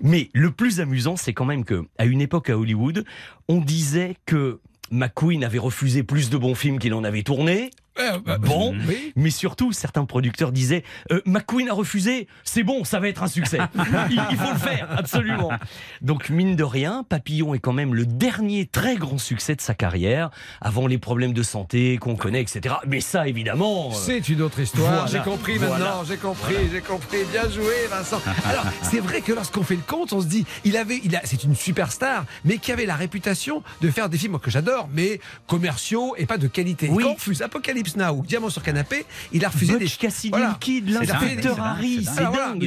Mais le plus amusant, c'est quand même que, à une époque à Hollywood, on disait que McQueen avait refusé plus de bons films qu'il en avait tourné. Euh, bah, Bon, oui. mais surtout, certains producteurs disaient euh, McQueen a refusé, c'est bon, ça va être un succès. il, il faut le faire, absolument. Donc, mine de rien, Papillon est quand même le dernier très grand succès de sa carrière, avant les problèmes de santé qu'on connaît, etc. Mais ça, évidemment. euh, C'est une autre histoire. Voilà. J'ai compris Voilà. maintenant. J'ai compris. J'ai compris. Bien joué, Vincent. Alors, c'est vrai que lorsqu'on fait le compte, on se dit, il avait, il a, c'est une superstar, mais qui avait la réputation de faire des films que j'adore, mais commerciaux et pas de qualité. Oui. On refuse Apocalypse Now ou Diamant sur canapé, il a refusé Butch des Cassidy Voilà. Kid, l'inspecteur Harry, c'est dingue.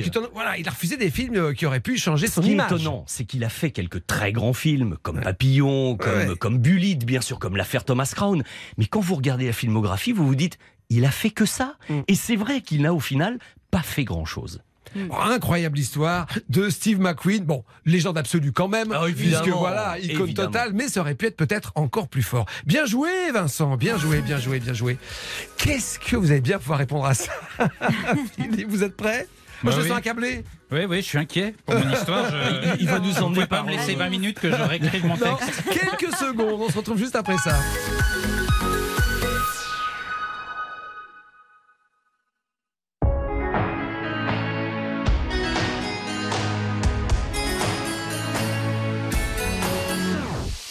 il a refusé des films euh, qui auraient pu changer Ce son qui est image. étonnant, c'est qu'il a fait quelques très grands films, comme Papillon, comme, Ouais. comme Bullitt, bien sûr, comme l'affaire Thomas Crown. Mais quand vous regardez la filmographie, vous vous dites, il a fait que ça. Mm. Et c'est vrai qu'il n'a au final pas fait grand-chose. Bon, incroyable histoire de Steve McQueen. Bon, légende absolue quand même, Ah, puisque voilà, icône évidemment. totale, mais ça aurait pu être peut-être encore plus fort. Bien joué, Vincent, bien joué, bien joué, bien joué. Qu'est-ce que vous allez bien pouvoir répondre à ça Vous êtes prêts Moi, Bah je me oui. sens accablé. Oui, oui, je suis inquiet pour mon histoire. Je... Il va nous Vous emmener pas par me laisser là. 20 minutes que je réécrive mon Non, texte. quelques secondes, on se retrouve juste après ça.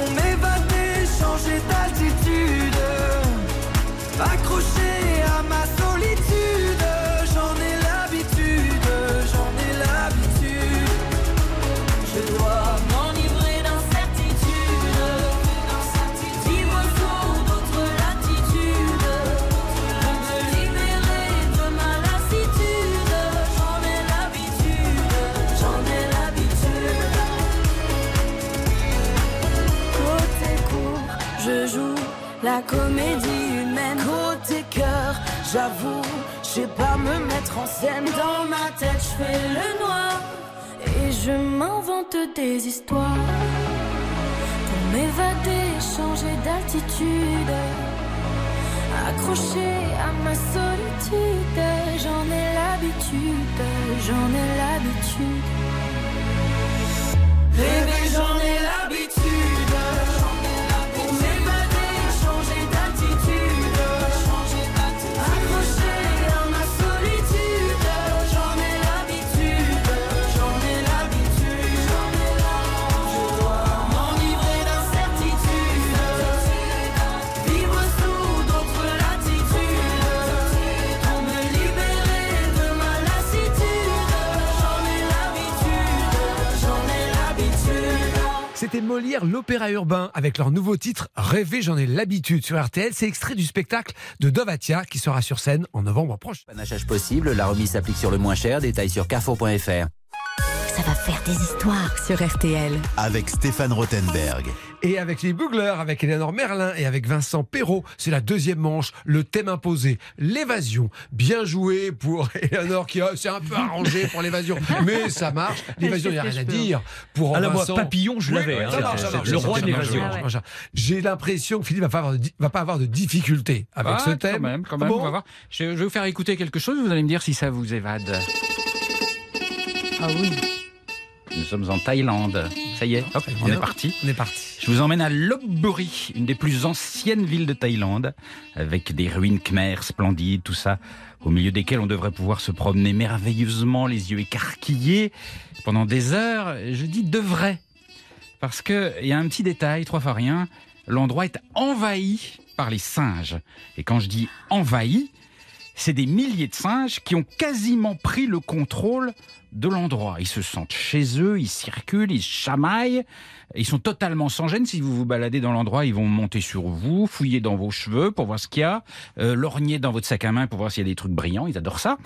Pour m'évader, changer d'altitude. Accroché à ma solitude, la comédie humaine. Côté cœur, j'avoue, je sais pas me mettre en scène. Dans ma tête, je fais le noir et je m'invente des histoires pour m'évader, changer d'altitude. Accroché à ma solitude, j'en ai l'habitude, j'en ai l'habitude. Rêver, j'en ai l'habitude. Molière, l'opéra urbain, avec leur nouveau titre Rêver, j'en ai l'habitude sur RTL. C'est extrait du spectacle de Dovatia qui sera sur scène en novembre prochain. Panachage possible, la remise s'applique sur le moins cher, détail sur carrefour.fr. Faire des histoires sur RTL. Avec Stéphane Rothenberg. Et avec les Booglers, avec Eleanor Merlin et avec Vincent Perrault, c'est la deuxième manche, le thème imposé, l'évasion. Bien joué pour Eleanor qui a- s'est un peu arrangé pour l'évasion, mais ça marche. L'évasion, il n'y a rien à dire. Pour Ah là, moi, Vincent- papillon, je l'avais, oui, hein, le roi de l'évasion. marche. J'ai l'impression que Philippe va pas avoir de, di- va pas avoir de difficultés avec Ah, ce thème. Quand même, quand Ah même, bon on va voir. Je, je vais vous faire écouter quelque chose, vous allez me dire si ça vous évade. Ah oui. Nous sommes en Thaïlande. Ça y est, hop, on est parti. On est parti. Je vous emmène à Lopburi, une des plus anciennes villes de Thaïlande, avec des ruines khmères splendides, tout ça, au milieu desquelles on devrait pouvoir se promener merveilleusement, les yeux écarquillés, pendant des heures. Je dis devrait, parce que il y a un petit détail, trois fois rien, l'endroit est envahi par les singes. Et quand je dis envahi, c'est des milliers de singes qui ont quasiment pris le contrôle de l'endroit. Ils se sentent chez eux, ils circulent, ils chamaillent, ils sont totalement sans gêne. Si vous vous baladez dans l'endroit, ils vont monter sur vous, fouiller dans vos cheveux pour voir ce qu'il y a, euh, lorgner dans votre sac à main pour voir s'il y a des trucs brillants. Ils adorent ça.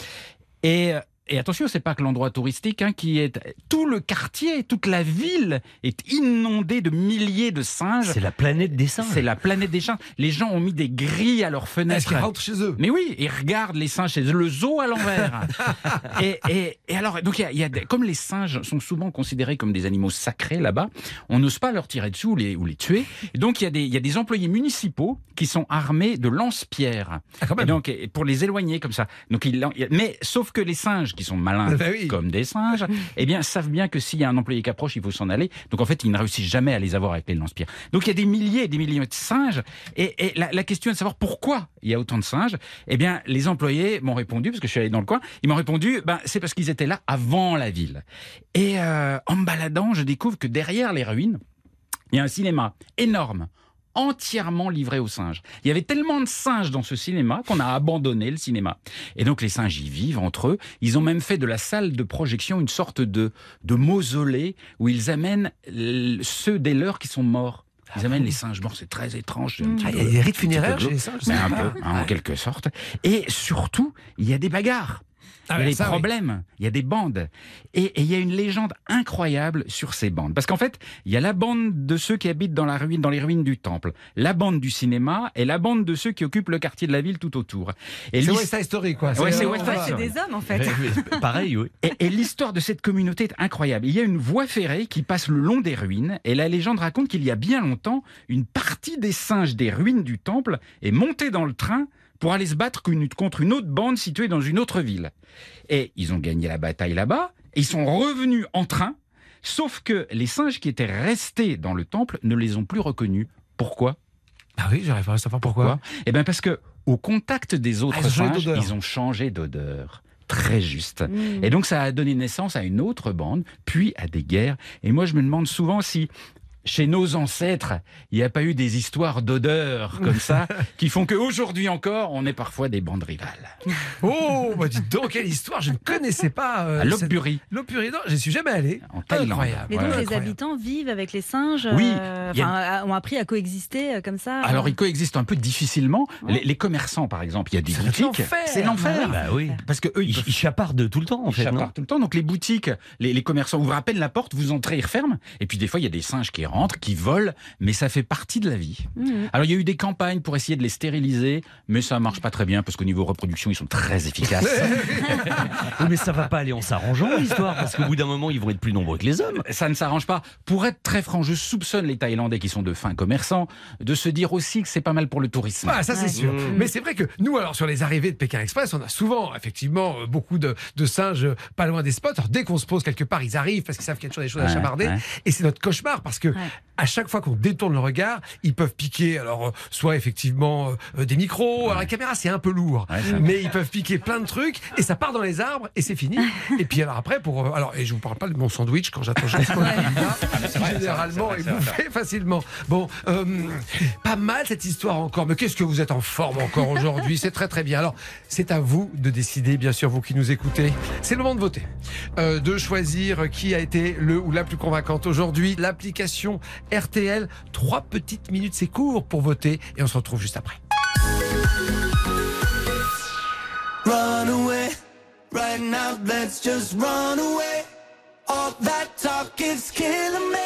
Et, et attention, c'est pas que l'endroit touristique hein, qui est tout le quartier, toute la ville est inondée de milliers de singes. C'est la planète des singes. C'est la planète des singes. Les gens ont mis des grilles à leurs fenêtres. Est-ce qu'ils rentrent chez eux? Mais oui, ils regardent les singes chez eux, le zoo à l'envers. et, et, et alors, donc il y a, y a des- comme les singes sont souvent considérés comme des animaux sacrés là-bas, on n'ose pas leur tirer dessus ou les, ou les tuer. Et donc il y, a des, il y a des employés municipaux qui sont armés de lance-pierres. Ah, quand Et même. donc pour les éloigner comme ça. Donc ils, mais sauf que les singes qui sont malins Bah oui. comme des singes, eh bien savent bien que s'il y a un employé qui approche, il faut s'en aller. Donc en fait, ils ne réussissent jamais à les avoir avec les lance-pierres. Donc il y a des milliers et des milliers de singes. Et, et la, la question est de savoir pourquoi il y a autant de singes. Eh bien, les employés m'ont répondu parce que je suis allé dans le coin. Ils m'ont répondu, ben c'est parce qu'ils étaient là avant la ville. Et euh, en me baladant, je découvre que derrière les ruines, il y a un cinéma énorme entièrement livré aux singes. Il y avait tellement de singes dans ce cinéma qu'on a abandonné le cinéma. Et donc les singes y vivent entre eux. Ils ont même fait de la salle de projection une sorte de, de mausolée où ils amènent ceux des leurs qui sont morts. Ils amènent les singes morts, c'est très étrange. petit Ah, il y a des rites funéraires chez les singes Mais un peu, hein, en quelque sorte. Et surtout, il y a des bagarres. Ah il y a des ça, oui. problèmes, il y a des bandes. Et, et il y a une légende incroyable sur ces bandes. Parce qu'en fait, il y a la bande de ceux qui habitent dans, la ruine, dans les ruines du temple, la bande du cinéma et la bande de ceux qui occupent le quartier de la ville tout autour. Et C'est West Side Story, quoi. Ouais, c'est West Side Story. des hommes en fait. Pareil, oui. Et, et l'histoire de cette communauté est incroyable. Il y a une voie ferrée qui passe le long des ruines, et la légende raconte qu'il y a bien longtemps, une partie des singes des ruines du temple est montée dans le train pour aller se battre qu'une- contre une autre bande située dans une autre ville. Et ils ont gagné la bataille là-bas, et ils sont revenus en train, sauf que les singes qui étaient restés dans le temple ne les ont plus reconnus. Pourquoi? Ah oui, j'arrive pas à savoir pourquoi. Eh bien parce que au contact des autres Ah, ils ont changé singes, d'odeur. ils ont changé d'odeur. Très juste. Mm. Et donc ça a donné naissance à une autre bande, puis à des guerres. Et moi je me demande souvent si chez nos ancêtres, il n'y a pas eu des histoires d'odeur comme ça qui font qu'aujourd'hui encore, on est parfois des bandes rivales. Oh, bah dites donc, quelle histoire, je ne connaissais pas. euh, À cette- Lopburi, Lopburi, non, j'y suis jamais allé. en Thaïlande. Incroyable. Mais donc les Incroyable. habitants vivent avec les singes, Oui, euh, a- enfin, ont appris à coexister euh, comme ça. Alors euh. ils coexistent un peu difficilement. Les, les commerçants par exemple, il y a des Ça boutiques. l'enfer. C'est l'enfer. Bah oui. Parce que eux, ils Ils, ils chapardent tout le temps, en Ils fait, non chapartent tout le temps. Donc les boutiques, les, les commerçants ouvrent à peine la porte, vous entrez, ils referment. Et puis des fois, il y a des singes qui rentrent, qui volent, mais ça fait partie de la vie. Mhm. Alors il y a eu des campagnes pour essayer de les stériliser, mais ça marche pas très bien parce qu'au niveau reproduction, ils sont très efficaces. Oui, Mais ça va pas aller en s'arrangeant, l'histoire, parce qu'au bout d'un moment, ils vont être plus nombreux que les hommes. ça ne s'arrange pas. Pour être très franc, je soupçonne les Thaïlandais qui sont de fins commerçants de se dire aussi que c'est pas mal pour le tourisme. Ah, ça c'est sûr. Mmh. Mais c'est vrai que nous, alors sur les arrivées de Pékin Express, on a souvent, effectivement, euh, beaucoup de, de singes pas loin des spots. Alors dès qu'on se pose quelque part, ils arrivent parce qu'ils savent qu'il y a toujours des choses à chamarder. ouais. Et c'est notre cauchemar parce que à chaque fois qu'on détourne le regard, ils peuvent piquer, alors euh, soit effectivement euh, euh, des micros. Alors la caméra c'est un peu lourd, Ouais, mais ils peuvent piquer plein de trucs et ça part dans les arbres et c'est fini. et puis alors après pour, euh, alors et je vous parle pas de mon sandwich quand j'attends chez moi, généralement est bouffé facilement. Bon, pas mal cette histoire encore, mais qu'est-ce que vous êtes en forme encore aujourd'hui? C'est très très bien. Alors, c'est à vous de décider, bien sûr, vous qui nous écoutez. C'est le moment de voter, de choisir qui a été le ou la plus convaincante aujourd'hui. L'application RTL, trois petites minutes, c'est court pour voter, et on se retrouve juste après. Run away, right now, let's just run away. All that talk is killing me.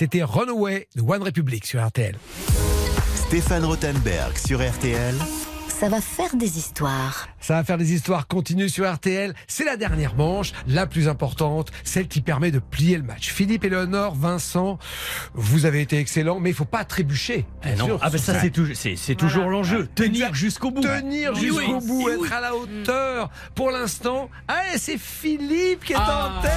C'était Runaway de One Republic sur RTL. Stéphane Rothenberg sur RTL. ça va faire des histoires. Ça va faire des histoires continues sur RTL. C'est la dernière manche, la plus importante, celle qui permet de plier le match. Philippe, Éléonore, Vincent, vous avez été excellents, mais il faut pas trébucher. Eh non. Ah ben ça c'est toujours, l'enjeu. Tenir jusqu'au bout. Tenir Oui, jusqu'au oui. bout, être oui. à la hauteur. Pour l'instant, ah, c'est Philippe qui est Ah. en tête.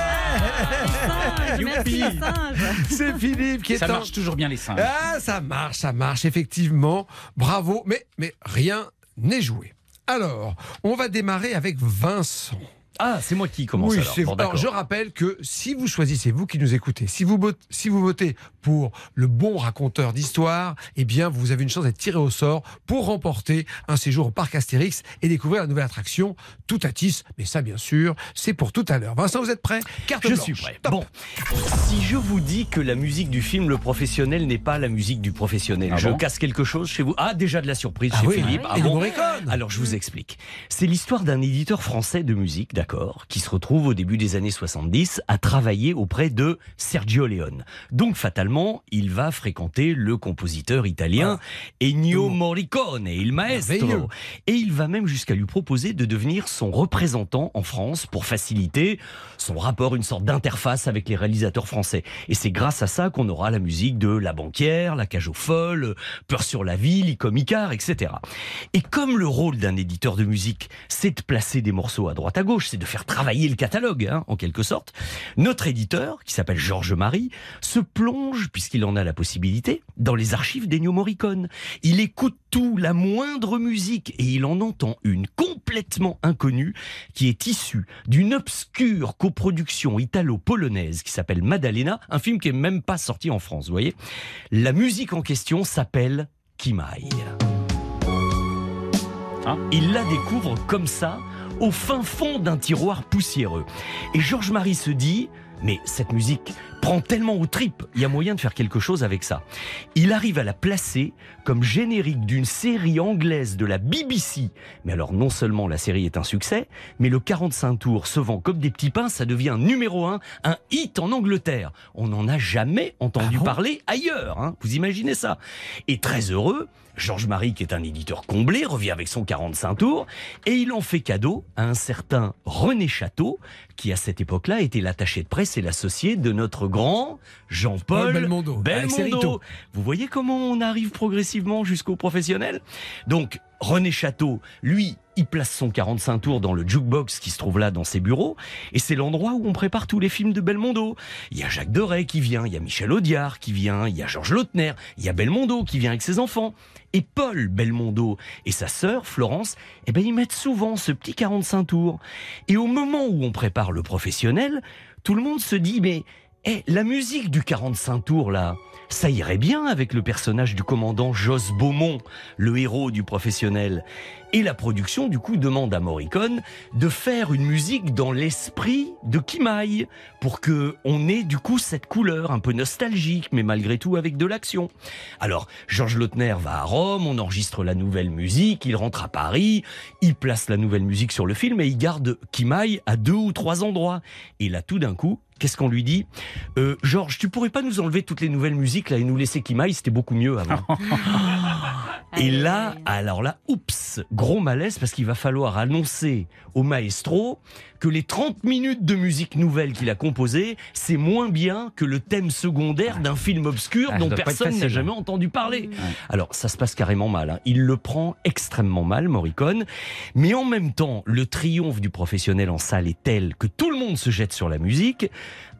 C'est Philippe qui est Ça en marche toujours bien les singes. Ah, ça marche, ça marche, effectivement. Bravo, mais, mais rien n'est joué. Alors, on va démarrer avec Vincent. Ah, c'est moi qui commence oui, alors. Bon. Alors, je rappelle que si vous choisissez, vous qui nous écoutez, si vous, vot- si vous votez pour le bon raconteur d'histoire, eh bien, vous avez une chance d'être tiré au sort pour remporter un séjour au parc Astérix et découvrir la nouvelle attraction Tout à Tis. Mais ça, bien sûr, c'est pour tout à l'heure. Vincent, vous êtes prêt? Carte Je blanche. suis prêt. Top. Bon, si je vous dis que la musique du film Le Professionnel n'est pas la musique du professionnel, Ah je bon? casse quelque chose chez vous? Ah, déjà de la surprise Ah chez oui, Philippe. Ah Et bon? Alors je vous explique. C'est l'histoire d'un éditeur français de musique, d'accord, qui se retrouve au début des années 70 à travailler auprès de Sergio Leone. Donc fatalement, il va fréquenter le compositeur italien Ennio Oh. Morricone, il maestro. Et il va même jusqu'à lui proposer de devenir son représentant en France pour faciliter son rapport, une sorte d'interface avec les réalisateurs français. Et c'est grâce à ça qu'on aura la musique de La Banquière, La Cage aux Folles, Peur sur la ville, Icom etc. Et comme le rôle d'un éditeur de musique, c'est de placer des morceaux à droite à gauche, c'est de faire travailler le catalogue, hein, en quelque sorte, notre éditeur, qui s'appelle Georges Marie, se plonge, puisqu'il en a la possibilité, dans les archives d'Ennio Morricone. Il écoute tout, la moindre musique, et il en entend une complètement inconnue qui est issue d'une obscure coproduction italo-polonaise qui s'appelle Maddalena, un film qui est même pas sorti en France, vous voyez. La musique en question s'appelle Kimai. Hein Il la découvre comme ça, au fin fond d'un tiroir poussiéreux. Et Georges Marie se dit, mais cette musique prend tellement aux tripes, il y a moyen de faire quelque chose avec ça. Il arrive à la placer comme générique d'une série anglaise de la BBC. Mais alors non seulement la série est un succès, mais le 45 tours se vend comme des petits pains, ça devient numéro un, un hit en Angleterre. On n'en a jamais entendu Ah parler ailleurs, hein. vous imaginez ça. Et très heureux, Georges Marie, qui est un éditeur comblé, revient avec son 45 tours et il en fait cadeau à un certain René Château, qui à cette époque-là était l'attaché de presse et l'associé de notre grand Jean-Paul Paul Belmondo, Belmondo. Vous voyez comment on arrive progressivement jusqu'au professionnel? Donc, René Château, lui, il place son 45 tours dans le jukebox qui se trouve là dans ses bureaux, et c'est l'endroit où on prépare tous les films de Belmondo. Il y a Jacques Deray qui vient, il y a Michel Audiard qui vient, il y a Georges Lautner, il y a Belmondo qui vient avec ses enfants. Et Paul Belmondo et sa sœur, Florence, eh ben, ils mettent souvent ce petit 45 tours. Et au moment où on prépare le professionnel, tout le monde se dit, mais eh, la musique du 45 tours, là, ça irait bien avec le personnage du commandant Jos Beaumont, le héros du professionnel. Et la production, du coup, demande à Morricone de faire une musique dans l'esprit de Kimai, pour que on ait, du coup, cette couleur un peu nostalgique, mais malgré tout avec de l'action. Alors, Georges Lautner va à Rome, on enregistre la nouvelle musique, il rentre à Paris, il place la nouvelle musique sur le film et il garde Kimai à deux ou trois endroits. Et là, tout d'un coup, qu'est-ce qu'on lui dit? Euh, Georges, tu pourrais pas nous enlever toutes les nouvelles musiques là et nous laisser Kimai C'était beaucoup mieux avant. Et là, alors là, oups, gros malaise parce qu'il va falloir annoncer au maestro que les 30 minutes de musique nouvelle qu'il a composées, c'est moins bien que le thème secondaire d'un film obscur Ah, dont personne n'a facile. jamais entendu parler. Alors, ça se passe carrément mal. hein. Il le prend extrêmement mal, Morricone. Mais en même temps, le triomphe du professionnel en salle est tel que tout le monde se jette sur la musique.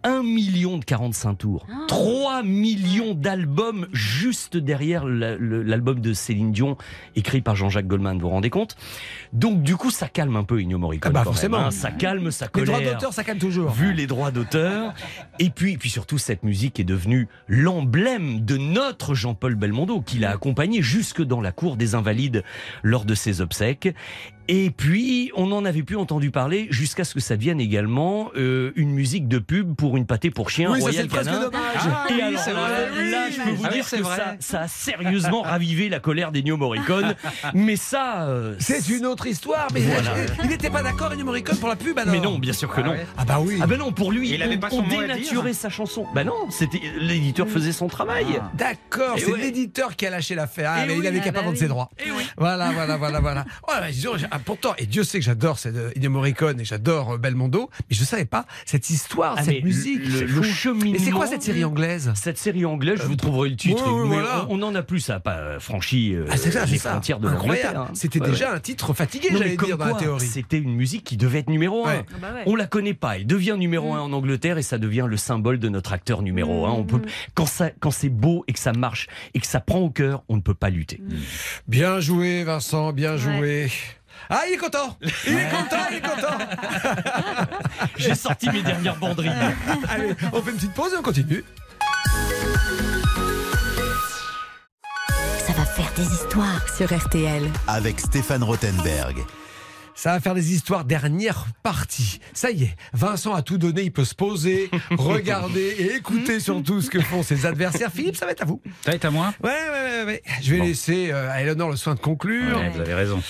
Un million de 45 tours, 3 millions d'albums juste derrière l'album de Céline Dion, écrit par Jean-Jacques Goldman, vous vous rendez compte? Donc du coup, ça calme un peu Ennio Morricone. Ah bah, même, forcément. hein. Ça calme Les colère droits d'auteur, ça calme toujours. vu les droits d'auteur. Et puis, puis surtout, cette musique est devenue l'emblème de notre Jean-Paul Belmondo, qui l'a accompagné jusque dans la cour des Invalides lors de ses obsèques. Et puis, on n'en avait plus entendu parler jusqu'à ce que ça devienne également euh, une musique de pub pour une pâtée pour chien Oui, ça, Royal c'est presque Canin. dommage. Ah, Et oui, alors c'est là, je peux vous Ah oui, dire que vrai. ça, ça a sérieusement ravivé la colère d'Ennio Morricone. Mais ça, euh, C'est une autre histoire, mais Voilà. il n'était pas d'accord, Ennio Morricone, pour la pub alors Mais non, bien sûr que Ah non. ouais. Ah bah oui. Ah ben non, pour lui, Il avait on, pas son on dénaturait sa chanson. Bah non, c'était l'éditeur faisait son travail. Ah. D'accord, c'est ouais. l'éditeur qui a lâché l'affaire. Ah, mais il oui, avait ah qu'à pas bah vendre oui. ses droits. Voilà, voilà, voilà, voilà. Ah, pourtant, et Dieu sait que j'adore cette, euh, Ennio Morricone et j'adore euh, Belmondo, mais je savais pas cette histoire, Ah, mais cette musique. le, le cheminement. Et c'est quoi cette série anglaise? Cette série anglaise, je vous trouverai le titre. ouais, ouais, mais voilà. on, on en a plus, ça n'a pas euh, franchi euh, Ah, c'est ça, les c'est ça. frontières de l'Angleterre. hein. C'était Ouais, déjà ouais. un titre fatigué, Non, mais j'allais dire, dans la quoi, théorie. C'était une musique qui devait être numéro un. Ouais. Ah bah ouais. On la connaît pas. Elle devient numéro un en Angleterre et ça devient le symbole de notre acteur numéro un. On peut, quand ça, quand c'est beau et que ça marche et que ça prend au cœur, on ne peut pas lutter. Bien joué, Vincent, bien joué. Ah, il est content Il est content, il est content J'ai sorti mes dernières banderilles. Allez, on fait une petite pause et on continue. Ça va faire des histoires sur RTL. Avec Stéphane Rothenberg. Ça va faire des histoires dernière partie. Ça y est, Vincent a tout donné, il peut se poser, regarder et écouter surtout ce que font ses adversaires. Philippe, ça va être à vous. Ça va être à moi? Ouais, ouais, ouais. ouais. Je vais Bon. laisser euh, à Eleanor le soin de conclure. Ouais, Vous avez raison.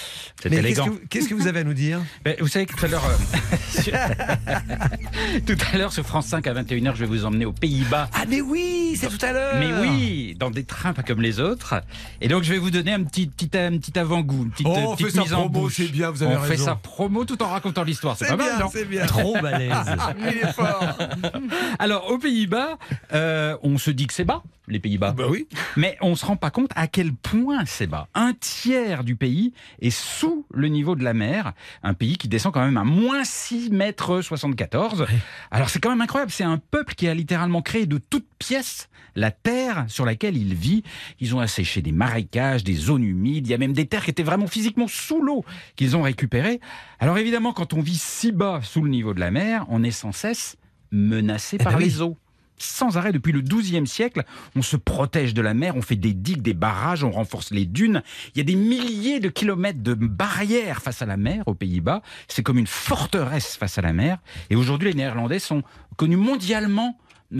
C'est qu'est-ce élégant. que, vous- qu'est-ce que vous avez à nous dire? Ben, vous savez que tout à l'heure, euh, tout à l'heure sur France 5 à 21h, je vais vous emmener aux Pays-Bas. Ah mais oui, c'est tout à l'heure. Mais oui, dans des trains pas comme les autres. Et donc je vais vous donner un petit, petit, un petit avant-goût, une petite, Oh, on petite fait en promo, bouche. c'est bien, vous avez On fait sa promo tout en racontant l'histoire. C'est pas mal, bien, non c'est bien. Trop balèze. Il est fort. Alors aux Pays-Bas, euh, on se dit que c'est bas, les Pays-Bas. bah oui. Mais on se rend pas compte à quel point c'est bas. Un tiers du pays est sous le niveau de la mer. Un pays qui descend quand même à moins 6 mètres 74. Alors c'est quand même incroyable. C'est un peuple qui a littéralement créé de toutes pièces la terre sur laquelle il vit. Ils ont asséché des marécages, des zones humides. Il y a même des terres qui étaient vraiment physiquement sous l'eau qu'ils ont récupérées. Alors évidemment, quand on vit si bas sous le niveau de la mer, on est sans cesse menacé Eh par ben oui. les eaux sans arrêt depuis le XIIe siècle. On se protège de la mer, on fait des digues, des barrages, on renforce les dunes. Il y a des milliers de kilomètres de barrières face à la mer aux Pays-Bas. C'est comme une forteresse face à la mer. Et aujourd'hui, les Néerlandais sont connus mondialement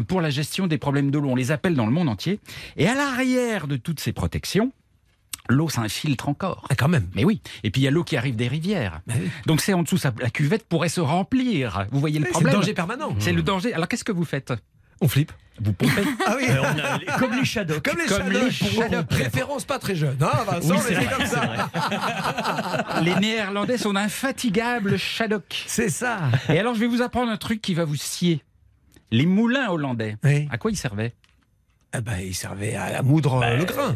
pour la gestion des problèmes de l'eau. On les appelle dans le monde entier. Et à l'arrière de toutes ces protections, l'eau s'infiltre encore. Ah, quand même. Mais oui. Et puis il y a l'eau qui arrive des rivières. Oui. Donc c'est en dessous, la cuvette pourrait se remplir. Vous voyez le C'est le problème danger permanent. C'est le danger. Alors qu'est-ce que vous faites? On flippe. Vous pompez. Ah oui. Euh, on a les- comme les Shadocks. Comme les Comme les préférence pas très jeune. Hein, Vincent, Oui, c'est vrai, comme ça. Les Néerlandais sont d'infatigables Shadocks. C'est ça. Et alors, je vais vous apprendre un truc qui va vous scier. Les moulins hollandais, Oui. à quoi ils servaient? Ah bah, il servait à, à moudre euh, le grain.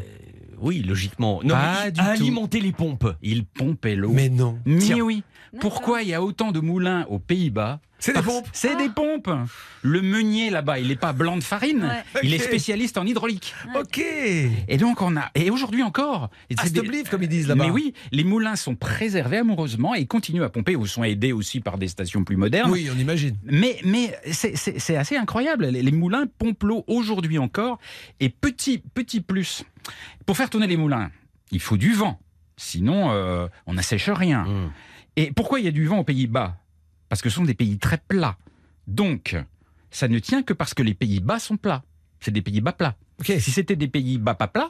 Oui, logiquement. Non, Pas du tout. alimenter les pompes. Ils pompaient l'eau. Mais non. Mais Tiens, oui. Pourquoi il y a autant de moulins aux Pays-Bas C'est des pompes. C'est des pompes. Le meunier là-bas, il n'est pas blanc de farine. Ouais. Il est spécialiste en hydraulique. Ok. Et donc on a et aujourd'hui encore. c'est des- comme ils disent là-bas. Mais oui, les moulins sont préservés amoureusement et continuent à pomper ou sont aidés aussi par des stations plus modernes. Oui, on imagine. Mais, mais c'est- assez incroyable. Les, les moulins pompent l'eau aujourd'hui encore. Et petit, petit plus, pour faire tourner les moulins, il faut du vent. Sinon, euh, on n'assèche rien. Mmh. Et pourquoi il y a du vent aux Pays-Bas? Parce que ce sont des pays très plats. Donc, ça ne tient que parce que les Pays-Bas sont plats. C'est des Pays-Bas plats. Ok. Si c'était des Pays-Bas pas plats,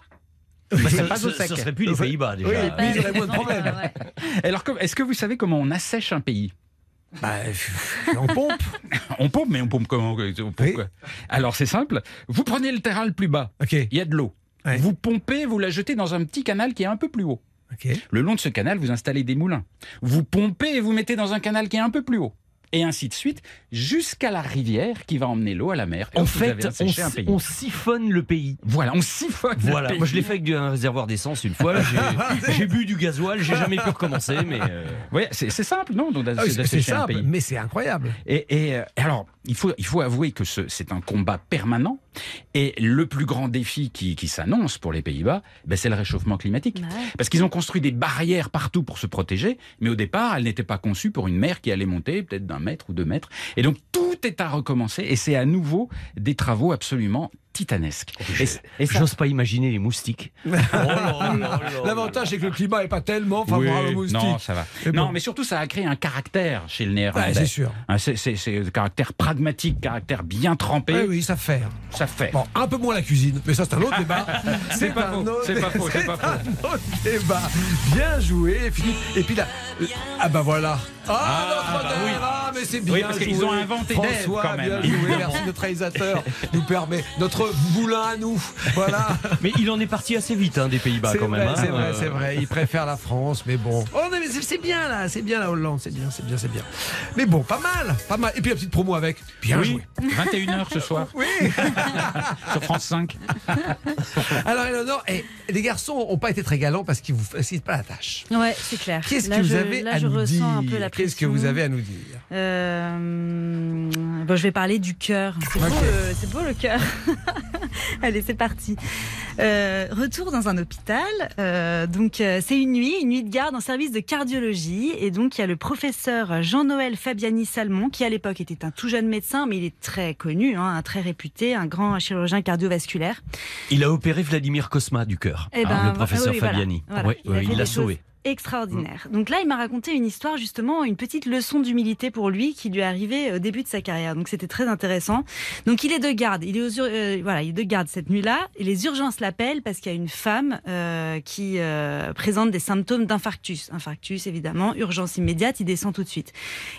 bah, Ce- pas au ce- sec. Ce serait plus les Pays-Bas déjà. Oui, mais ils auraient moins de problèmes. ouais. Alors, est-ce que vous savez comment on assèche un pays? Bah, on pompe. On pompe, mais on pompe comment on pompe Oui. Alors, c'est simple. Vous prenez le terrain le plus bas. Il y a de l'eau. Ouais. Vous pompez, vous la jetez dans un petit canal qui est un peu plus haut. Le long de ce canal, vous installez des moulins. Vous pompez et vous mettez dans un canal qui est un peu plus haut. Et ainsi de suite, jusqu'à la rivière qui va emmener l'eau à la mer. Et En fait, on, on siphonne le pays. Voilà, on siphonne. le Voilà, pays. moi je l'ai fait avec un réservoir d'essence une fois. J'ai- bu du gasoil, j'ai jamais pu recommencer, mais euh, Ouais, c'est simple, non donc, Ah oui, c'est simple, pays. mais c'est incroyable. Et, et, euh, alors, il faut, il faut avouer que ce- c'est un combat permanent. Et le plus grand défi qui, qui s'annonce pour les Pays-Bas, ben, c'est le réchauffement climatique. Ouais. Parce qu'ils ont construit des barrières partout pour se protéger, mais au départ, elles n'étaient pas conçues pour une mer qui allait monter peut-être d'un mètre ou deux mètres. Et donc, tout est à recommencer, et c'est à nouveau des travaux absolument titanesque. Et, et ça- J'ose pas imaginer les moustiques. Oh L'avantage, c'est que le climat n'est pas tellement favorable Oui, aux moustiques. Non, ça va. Mais non, bon. mais surtout, ça a créé un caractère chez le néerlandais. Ouais, c'est sûr. Hein, C'est c'est- c'est le caractère pragmatique, caractère bien trempé. Oui, oui, ça fait. Ça fait. Bon, un peu moins la cuisine, mais ça c'est un autre débat. C'est pas un faux, autre- c'est pas faux, c'est pas faux. un autre débat. Bien joué, Philippe. Et puis là, euh, ah bah voilà. Ah, Ah, bah oui. ah, mais c'est bien Oui, parce qu'ils ont inventé François, quand même. bien joué. Merci notre réalisateur. nous permet notre moulin à nous. Voilà. Mais il en est parti assez vite hein, des Pays-Bas quand vrai, même. hein. c'est vrai, Euh, c'est vrai. Il préfère la France, mais bon. Oh non, mais c'est bien là, c'est bien la Hollande, c'est bien, c'est bien, c'est bien. Mais bon, pas mal, pas mal. Et puis la petite promo avec. Bien oui, joué. 21h ce soir Oui. sur France 5. Alors Eleonore, eh, les garçons n'ont pas été très galants parce qu'ils vous facilitent pas la tâche. Ouais, c'est clair. Qu'est-ce Là, que vous je- avez là, à je nous ressens dire un peu la Qu'est-ce que vous avez à nous dire Euh, bon, je vais parler du cœur. C'est Ok. beau, beau le cœur. Allez, c'est parti. Euh, retour dans un hôpital. Euh, donc, euh, c'est une nuit, une nuit de garde en service de cardiologie. Et donc, il y a le professeur Jean-Noël Fabiani Salmon, qui à l'époque était un tout jeune médecin, mais il est très connu, hein, un très réputé, un grand chirurgien cardiovasculaire. Il a opéré Vladimir Kosma du cœur, Eh hein, ben, le professeur oui, Fabiani. voilà. Ouais, Il ouais, l'a sauvé. Extraordinaire. Donc là, il m'a raconté une histoire, justement, une petite leçon d'humilité pour lui qui lui est arrivée au début de sa carrière. Donc c'était très intéressant. Donc il est de garde, il est aux euh, voilà, il est de garde cette nuit-là. Et les urgences l'appellent parce qu'il y a une femme euh, qui euh, présente des symptômes d'infarctus. Infarctus, évidemment, urgence immédiate, il descend tout de suite.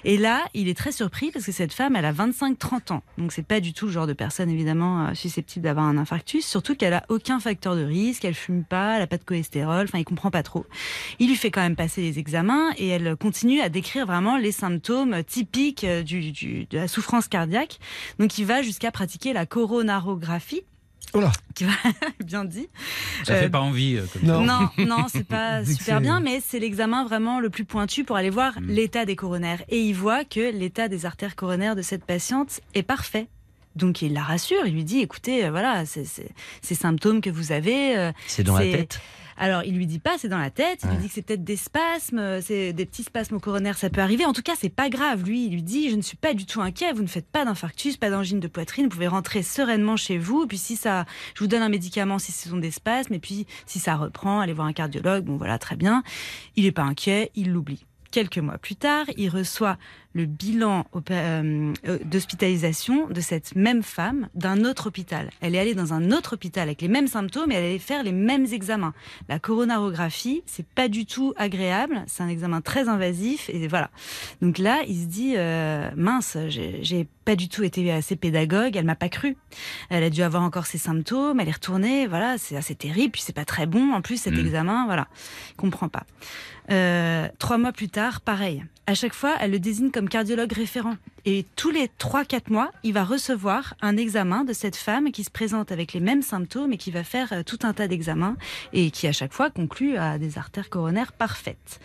Et là, il est très surpris parce que cette femme, elle a 25-30 ans. Donc c'est pas du tout le genre de personne, évidemment, euh, susceptible d'avoir un infarctus. Surtout qu'elle a aucun facteur de risque, elle fume pas, elle a pas de cholestérol. Enfin, il comprend pas trop. Il lui fait quand même passer les examens et elle continue à décrire vraiment les symptômes typiques euh, du, du- de la souffrance cardiaque. Donc il va jusqu'à pratiquer la coronarographie. Oh là. Qui va bien dit. Ça Euh, fait pas envie. euh, comme non. non, non, c'est pas super bien, mais c'est l'examen vraiment le plus pointu pour aller voir Mm. l'état des coronaires. Et il voit que l'état des artères coronaires de cette patiente est parfait. Donc il la rassure, il lui dit écoutez, euh, voilà, c'est- ces symptômes que vous avez, euh, C'est dans la tête. Alors, il lui dit pas, c'est dans la tête. Il lui dit que c'est peut-être des spasmes, euh, c'est des petits spasmes coronaires, ça peut arriver. En tout cas, c'est pas grave. Lui, il lui dit, je ne suis pas du tout inquiet. Vous ne faites pas d'infarctus, pas d'angine de poitrine. Vous pouvez rentrer sereinement chez vous. Et puis, si ça, je vous donne un médicament si ce sont des spasmes. Et puis, si ça reprend, allez voir un cardiologue. Bon, voilà, très bien. Il est pas inquiet. Il l'oublie. Quelques mois plus tard, il reçoit le bilan euh, euh, d'hospitalisation de cette même femme d'un autre hôpital. Elle est allée dans un autre hôpital avec les mêmes symptômes et elle allait faire les mêmes examens. La coronarographie, c'est pas du tout agréable, c'est un examen très invasif et voilà. Donc là, il se dit euh, mince, j'ai pas du tout été assez pédagogue, elle m'a pas cru. Elle a dû avoir encore ses symptômes, elle est retournée, voilà, c'est assez terrible, puis c'est pas très bon en plus cet Mm. examen, voilà, il comprend pas. Euh, trois mois plus tard, pareil. À chaque fois, elle le désigne comme cardiologue référent. Et tous les trois, quatre mois, il va recevoir un examen de cette femme qui se présente avec les mêmes symptômes et qui va faire euh, tout un tas d'examens et qui à chaque fois conclut à des artères coronaires parfaites.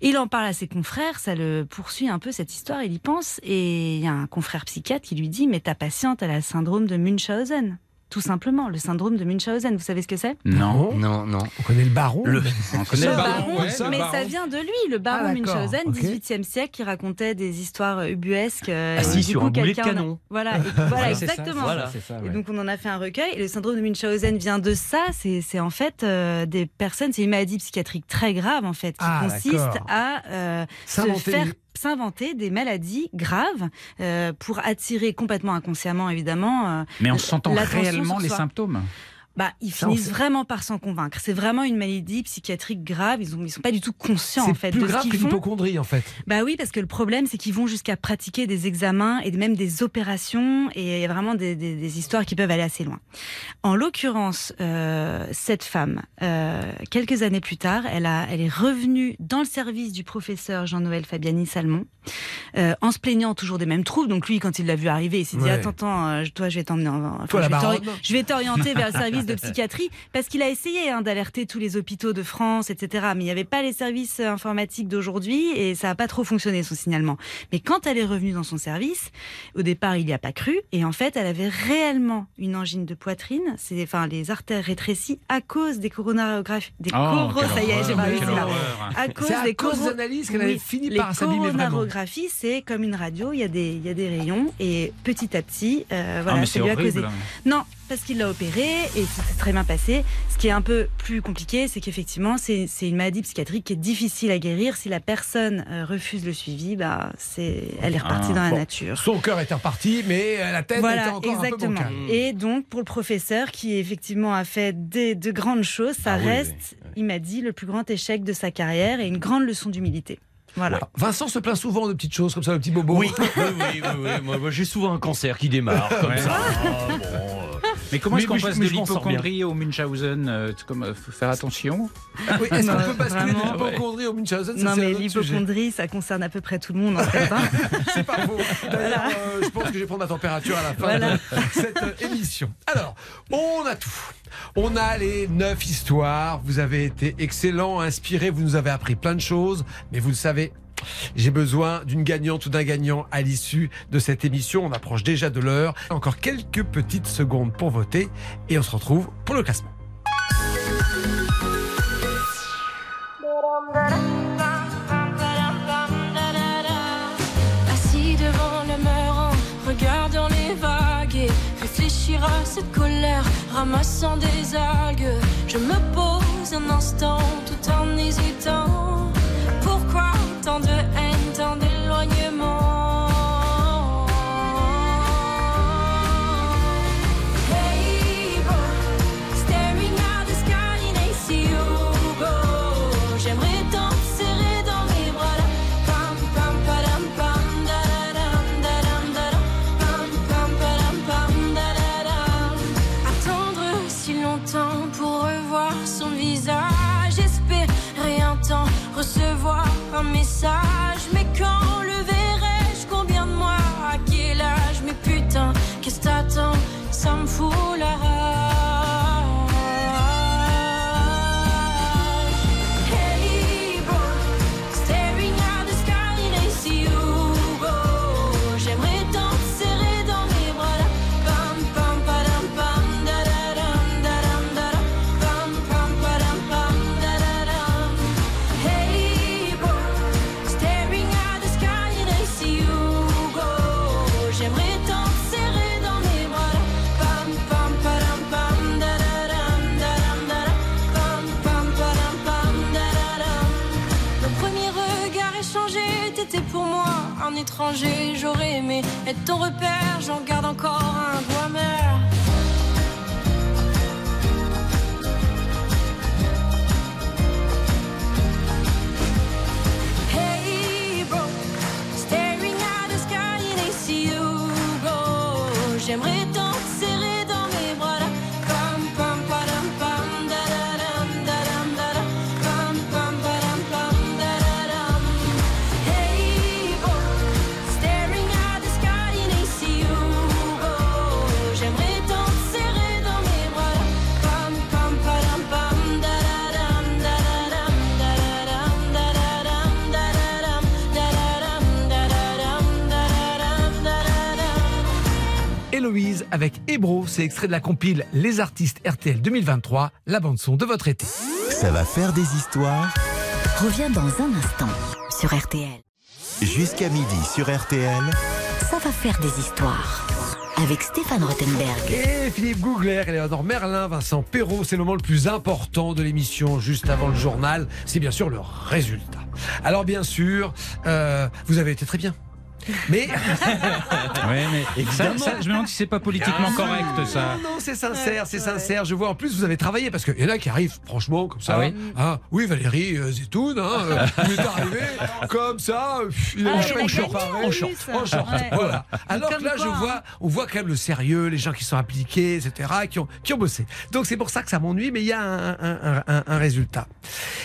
Il en parle à ses confrères, ça le poursuit un peu cette histoire, il y pense, et il y a un confrère psychiatre qui lui dit, mais ta patiente, elle a le syndrome de Munchausen. Tout simplement, le syndrome de Munchausen, vous savez ce que c'est? Non. Non, non. On connaît le baron? Le- On connaît le le baron, baron, ouais, le mais baron. ça vient de lui, le baron Ah, Munchausen, ok. 18e siècle, qui racontait des histoires ubuesques. euh, Ah du sur coup, un boulet de canon. Voilà, et- voilà ça, exactement. Voilà. Et donc on en a fait un recueil. Et le syndrome de Munchausen vient de ça. C'est c'est en fait euh, des personnes, c'est une maladie psychiatrique très grave en fait, qui Ah, consiste à euh, se faire s'inventer des maladies graves euh, pour attirer complètement inconsciemment évidemment. euh, Mais en sentant réellement les symptômes. Bah, ils Ça, finissent vraiment par s'en convaincre. C'est vraiment une maladie psychiatrique grave. Ils ils sont pas du tout conscients en fait plus de ce grave que qu'ils font. en fait. Bah oui, parce que le problème, c'est qu'ils vont jusqu'à pratiquer des examens et même des opérations, et il y a vraiment des, des- des histoires qui peuvent aller assez loin. En l'occurrence, euh, cette femme, euh, quelques années plus tard, elle, a, elle est revenue dans le service du professeur Jean-Noël Fabiani Salmon, euh, en se plaignant toujours des mêmes troubles. Donc lui, quand il l'a vu arriver, il s'est dit Ouais. attends, attends, toi, je vais t'emmener, en- enfin, je vais je vais t'orienter vers le service de psychiatrie, parce qu'il a essayé hein, d'alerter tous les hôpitaux de France, etc. Mais il n'y avait pas les services euh, informatiques d'aujourd'hui et ça n'a pas trop fonctionné son signalement. Mais quand elle est revenue dans son service, au départ, il n'y a pas cru. Et en fait, elle avait réellement une angine de poitrine, c'est enfin les artères rétrécies à cause des coronarographies. Des Oh, coros, ça y est, j'ai pas réussi là. À cause à des cause qu'elle avait fini les par s'abîmer vraiment. coronarographies, c'est comme une radio, il y a des, il y a des rayons et petit à petit, euh, Ah, voilà, ça c'est lui a causé. Non, parce qu'il l'a opéré et ça s'est très bien passé. Ce qui est un peu plus compliqué, c'est qu'effectivement, c'est c'est une maladie psychiatrique qui est difficile à guérir. Si la personne euh, refuse le suivi, bah, c'est, elle est repartie Ah, dans la bon. nature. Son cœur était reparti, mais euh, la tête était Voilà, encore exactement. un peu bancale. Et donc, pour le professeur qui effectivement a fait des, de grandes choses, ça Ah oui, reste, il m'a dit, le plus grand échec de sa carrière et une grande leçon d'humilité. Voilà. Vincent se plaint souvent de petites choses comme ça, de petits bobos. Oui, oui, oui, oui, oui. Moi, moi, j'ai souvent un cancer qui démarre comme Ouais. ça. Ah, bon, euh. Mais comment est-ce qu'on passe de l'hypochondrie au Munchausen euh, comme, euh, faut faire attention. Oui, Est-ce qu'on peut basculer de l'hypochondrie au Munchausen Non, mais l'hypochondrie, ça concerne à peu près tout le monde en fait. hein. C'est pas faux. D'ailleurs, euh, je pense que je vais prendre ma température à la fin Voilà. de cette euh, émission. Alors, on a tout. On a les neuf histoires. Vous avez été excellent, inspiré. Vous nous avez appris plein de choses. Mais vous le savez, j'ai besoin d'une gagnante ou d'un gagnant à l'issue de cette émission. On approche déjà de l'heure. Encore quelques petites secondes pour voter. Et on se retrouve pour le classement. Assis devant le mur en regardant les vagues et réfléchir à cette colère, ramassant des algues. Je me pose un instant tout en hésitant. Tant de haine, est ton repère. Héloïse avec Ebro, c'est extrait de la compile Les artistes RTL 2023, la bande-son de votre été. Ça va faire des histoires Reviens dans un instant sur RTL. jusqu'à midi sur RTL. Ça va faire des histoires avec Stéphane Rothenberg. Et Philippe Gougler, Eleonore Merlin, Vincent Perrault, c'est le moment le plus important de l'émission, juste avant le journal, c'est bien sûr le résultat. Alors bien sûr, euh, vous avez été très bien. Mais Ouais, mais ça, ça, je me demande si c'est pas politiquement correct ça. Non, non, c'est sincère, c'est sincère. Je vois en plus vous avez travaillé parce qu'il y en a qui arrivent franchement comme ça. Ah oui Hein, oui, Valérie euh, Zetoun, hein, euh, vous êtes arrivé comme ça, euh, il est Ah, en short, en short, en short, plus. en short, Ouais. voilà. Alors que là, je quoi, hein. vois, on voit quand même le sérieux, les gens qui sont impliqués, etc., qui ont, qui ont bossé. Donc c'est pour ça que ça m'ennuie, mais il y a un, un- un- un résultat.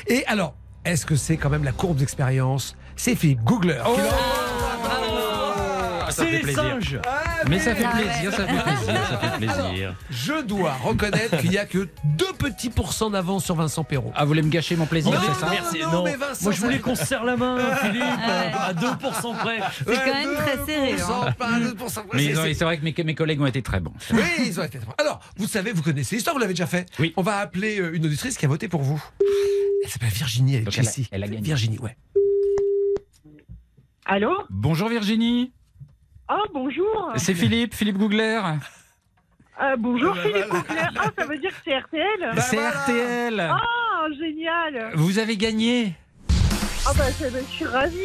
Et alors, est-ce que c'est quand même la courbe d'expérience? C'est Philippe Googler. qui Ah, C'est fait les plaisir. singes. Mais ça fait Ah plaisir, ça fait plaisir, ça fait plaisir. Je dois reconnaître qu'il n'y a que 2 petits pourcents d'avance sur Vincent Perrault. Ah, vous voulez me gâcher mon plaisir, Non, c'est ça non, Merci. non, Non, mais Vincent, moi je voulais qu'on se serre la main, Philippe, à 2% près. C'est quand même très serré, hein. Pas 2%, Mais c'est- ils ont- c'est- c'est vrai que mes, mes collègues ont été très bons. Oui, ils ont été. Alors, vous savez, vous connaissez l'histoire, vous l'avez déjà fait. Oui. On va appeler euh, une auditrice qui a voté pour vous. Elle s'appelle Virginie, elle est elle a- ici. elle a gagné. Virginie, ouais. Allô? Bonjour Virginie, Ah, bonjour c'est Philippe, Philippe Gougler. Ah, bonjour Bah, Philippe. Auclair. Ah, ça veut dire que c'est RTL C'est voilà. RTL Ah, génial Vous avez gagné Ah bah, c'est- je suis ravie.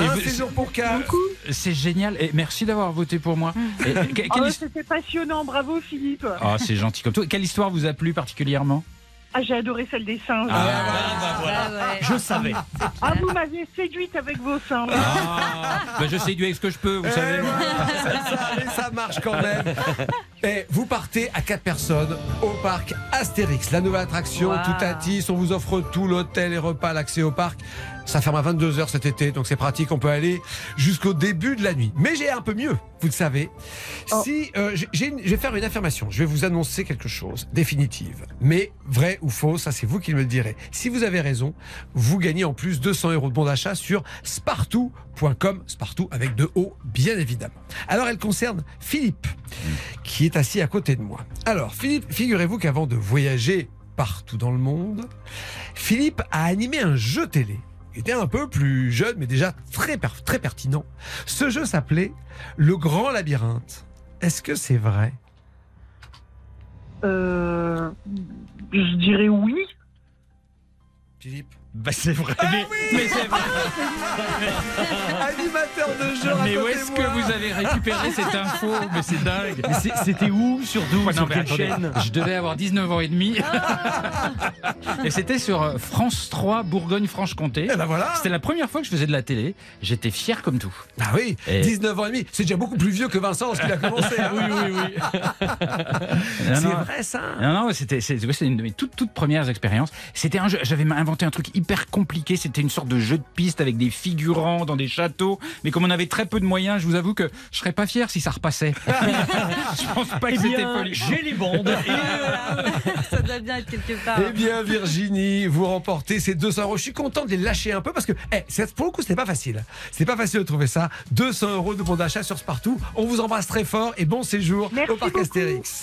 Et Un vous- séjour pour quatre. C'est génial et merci d'avoir voté pour moi. Et- et- que- Ah, quelle ouais, his- C'était passionnant, bravo Philippe. Ah, c'est gentil comme tout. Quelle histoire vous a plu particulièrement? Ah, j'ai adoré celle des singes. Ah, Ah ouais. Je savais. Ah, vous m'avez séduite avec vos seins. Ah, bah, je séduis avec ce que je peux, vous savez. C'est ça, mais ça marche quand même. Et vous partez à quatre personnes au parc Astérix, la nouvelle attraction, Wow. tout à 10. On vous offre tout l'hôtel, les repas, l'accès au parc. Ça ferme à 22h cet été, donc c'est pratique. On peut aller jusqu'au début de la nuit. Mais j'ai un peu mieux, vous le savez. Oh. Si euh, j'ai- je vais faire une affirmation, je vais vous annoncer quelque chose définitive. Mais vrai ou faux, ça c'est vous qui me le direz. Si vous avez raison, vous gagnez en plus 200 euros de bon d'achat sur spartou.com, Spartou avec deux O, bien évidemment. Alors elle concerne Philippe, qui est assis à côté de moi. Alors Philippe, figurez-vous qu'avant de voyager partout dans le monde, Philippe a animé un jeu télé. Il était un peu plus jeune, mais déjà très, très pertinent. Ce jeu s'appelait Le Grand Labyrinthe. Est-ce que c'est vrai? Euh, je dirais oui. Philippe? Bah, c'est vrai. Ah mais, mais c'est vrai. Animateur de jeu Mais où est-ce que vous avez récupéré cette info Mais c'est dingue. Mais c'est- C'était où Surtout Ouais, non, Sur attendez, chaîne Je devais avoir 19 ans et demi. et c'était sur euh, France 3 Bourgogne-Franche-Comté. Eh ben voilà C'était la première fois que je faisais de la télé. J'étais fier comme tout. Ah oui, Et- 19 ans et demi. C'est déjà beaucoup plus vieux que Vincent lorsqu'il a commencé. hein. oui, oui, oui. C'est vrai ça Non, non, c'était c'est- ouais, c'était une de mes toutes, toutes premières expériences. C'était un jeu, j'avais inventé un truc hyper compliqué. C'était une sorte de jeu de piste avec des figurants dans des châteaux. Mais comme on avait très peu de moyens, je vous avoue que je serais pas fier si ça repassait. je pense pas que Eh c'était bien, poli. j'ai les bandes. Ça doit bien être quelque part. Eh bien, Virginie, vous remportez ces 200 euros. Je suis content de les lâcher un peu parce que, eh, c'est- pour le coup, c'était pas facile. C'est pas facile de trouver ça. 200 euros de bon d'achat sur Spartou. On vous embrasse très fort et bon séjour Merci au parc beaucoup. Astérix.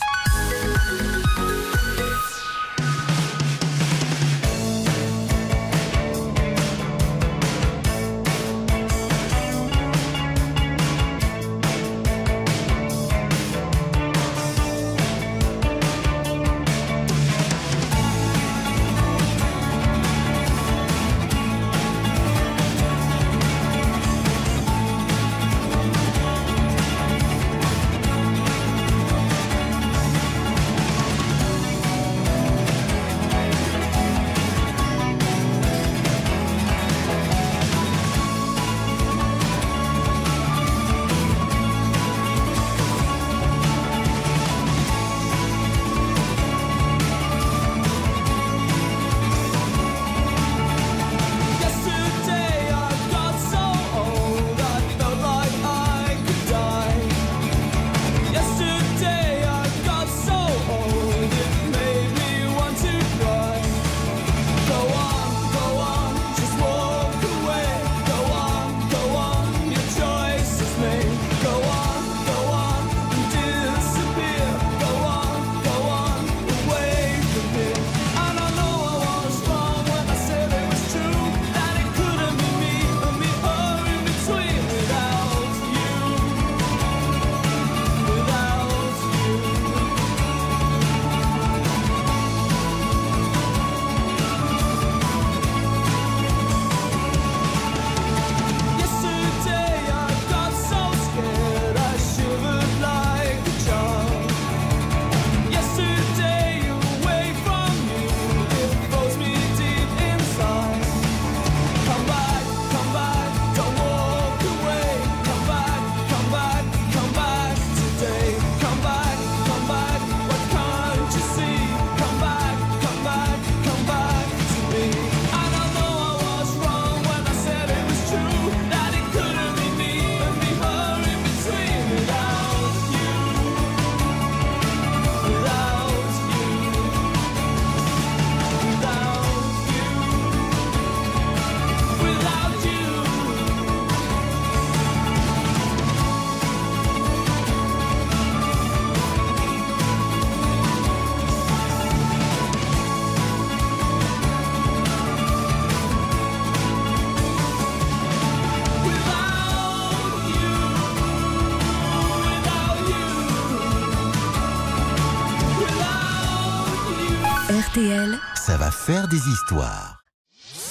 Des histoires.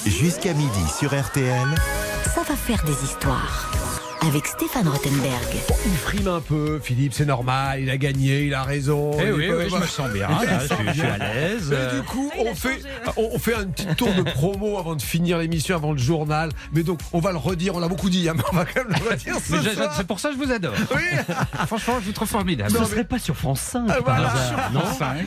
Jusqu'à midi sur RTL. ça va faire des histoires. Avec Stéphane Rothenberg. Il frime un peu, Philippe, c'est normal, il a gagné, il a raison. Eh Il oui, je me sens bien. là, je, suis- je suis à l'aise. Et du coup, Ah, on fait, changé, on on fait un petit tour de promo avant de finir l'émission, avant le journal. Mais donc, on va le redire, on l'a beaucoup dit, hein, mais on va quand même le redire ce mais. C'est pour ça que je vous adore. Oui, Franchement, je vous trouve formidable. Ce serait pas sur France 5 Ah, voilà. non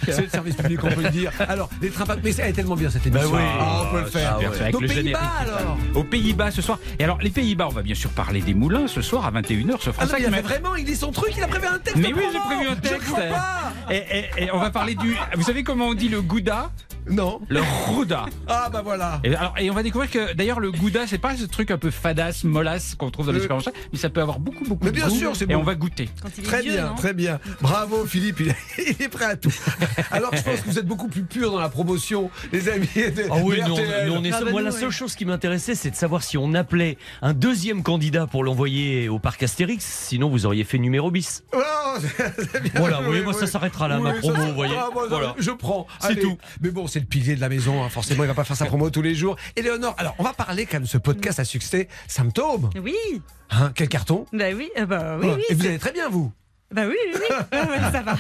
c'est le service public, on peut le dire. Alors, les trains, mais elle est tellement bien cette émission. Bah oui. Ah, on peut le faire. Ah, bien sûr, avec Nos le Pays-Bas, alors Aux Pays-Bas ce soir. Et alors, les Pays-Bas, on va bien sûr parler des moulins ce soir à 21h sur Ah France non, il 5. a mais- vraiment, il lit son truc, il a prévu un texte. Mais oui, j'ai prévu un Je texte. crois pas. Et, et- et on va parler du. Vous savez comment on dit le gouda? Non. Le rouda. Ah, bah voilà. Et, alors, et on va découvrir que d'ailleurs le gouda, c'est pas ce truc un peu fadasse, molasse qu'on trouve dans les Euh, supermarchés, mais ça peut avoir beaucoup, beaucoup Mais de bien goût. sûr, c'est Et bon. on va goûter. Quand il est Très vieux, bien, très bien. Bravo Philippe, il, il est prêt à tout. Alors je pense que vous êtes beaucoup plus pur dans la promotion, les amis. De, Ah oui, de RTL. nous, on est Ah bah Moi, nous, la ouais. seule chose qui m'intéressait, c'est de savoir si on appelait un deuxième candidat pour l'envoyer au parc Astérix. Sinon, vous auriez fait numéro bis. Oh, c'est bien Voilà, joué, oui, moi, ça s'arrêtera là, ma promo, ça- vous voyez. ah, moi, Voilà. Je prends. C'est Allez. tout. Mais bon, c'est le pilier de la maison, hein, forcément, il va pas faire sa promo tous les jours. Éléonore, alors on va parler quand même de ce podcast à succès, Symptômes. Oui, Hein, quel carton bah oui, euh, bah oui, Ah, oui. Et vous allez très bien, vous Bah oui, oui, oui. Ouais, ouais, ça va.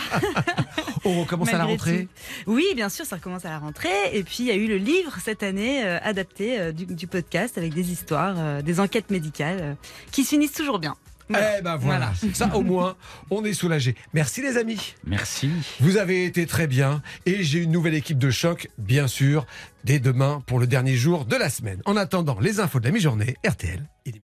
On recommence à la rentrée tout. Oui, bien sûr, ça recommence à la rentrée. Et puis, il y a eu le livre cette année euh, adapté euh, du, du podcast avec des histoires, euh, des enquêtes médicales qui s'unissent toujours bien. Eh ben voilà. Ça au moins, on est soulagé. Merci les amis. Merci. Vous avez été très bien et j'ai une nouvelle équipe de choc, bien sûr, dès demain pour le dernier jour de la semaine. En attendant, les infos de la mi-journée, RTL. il est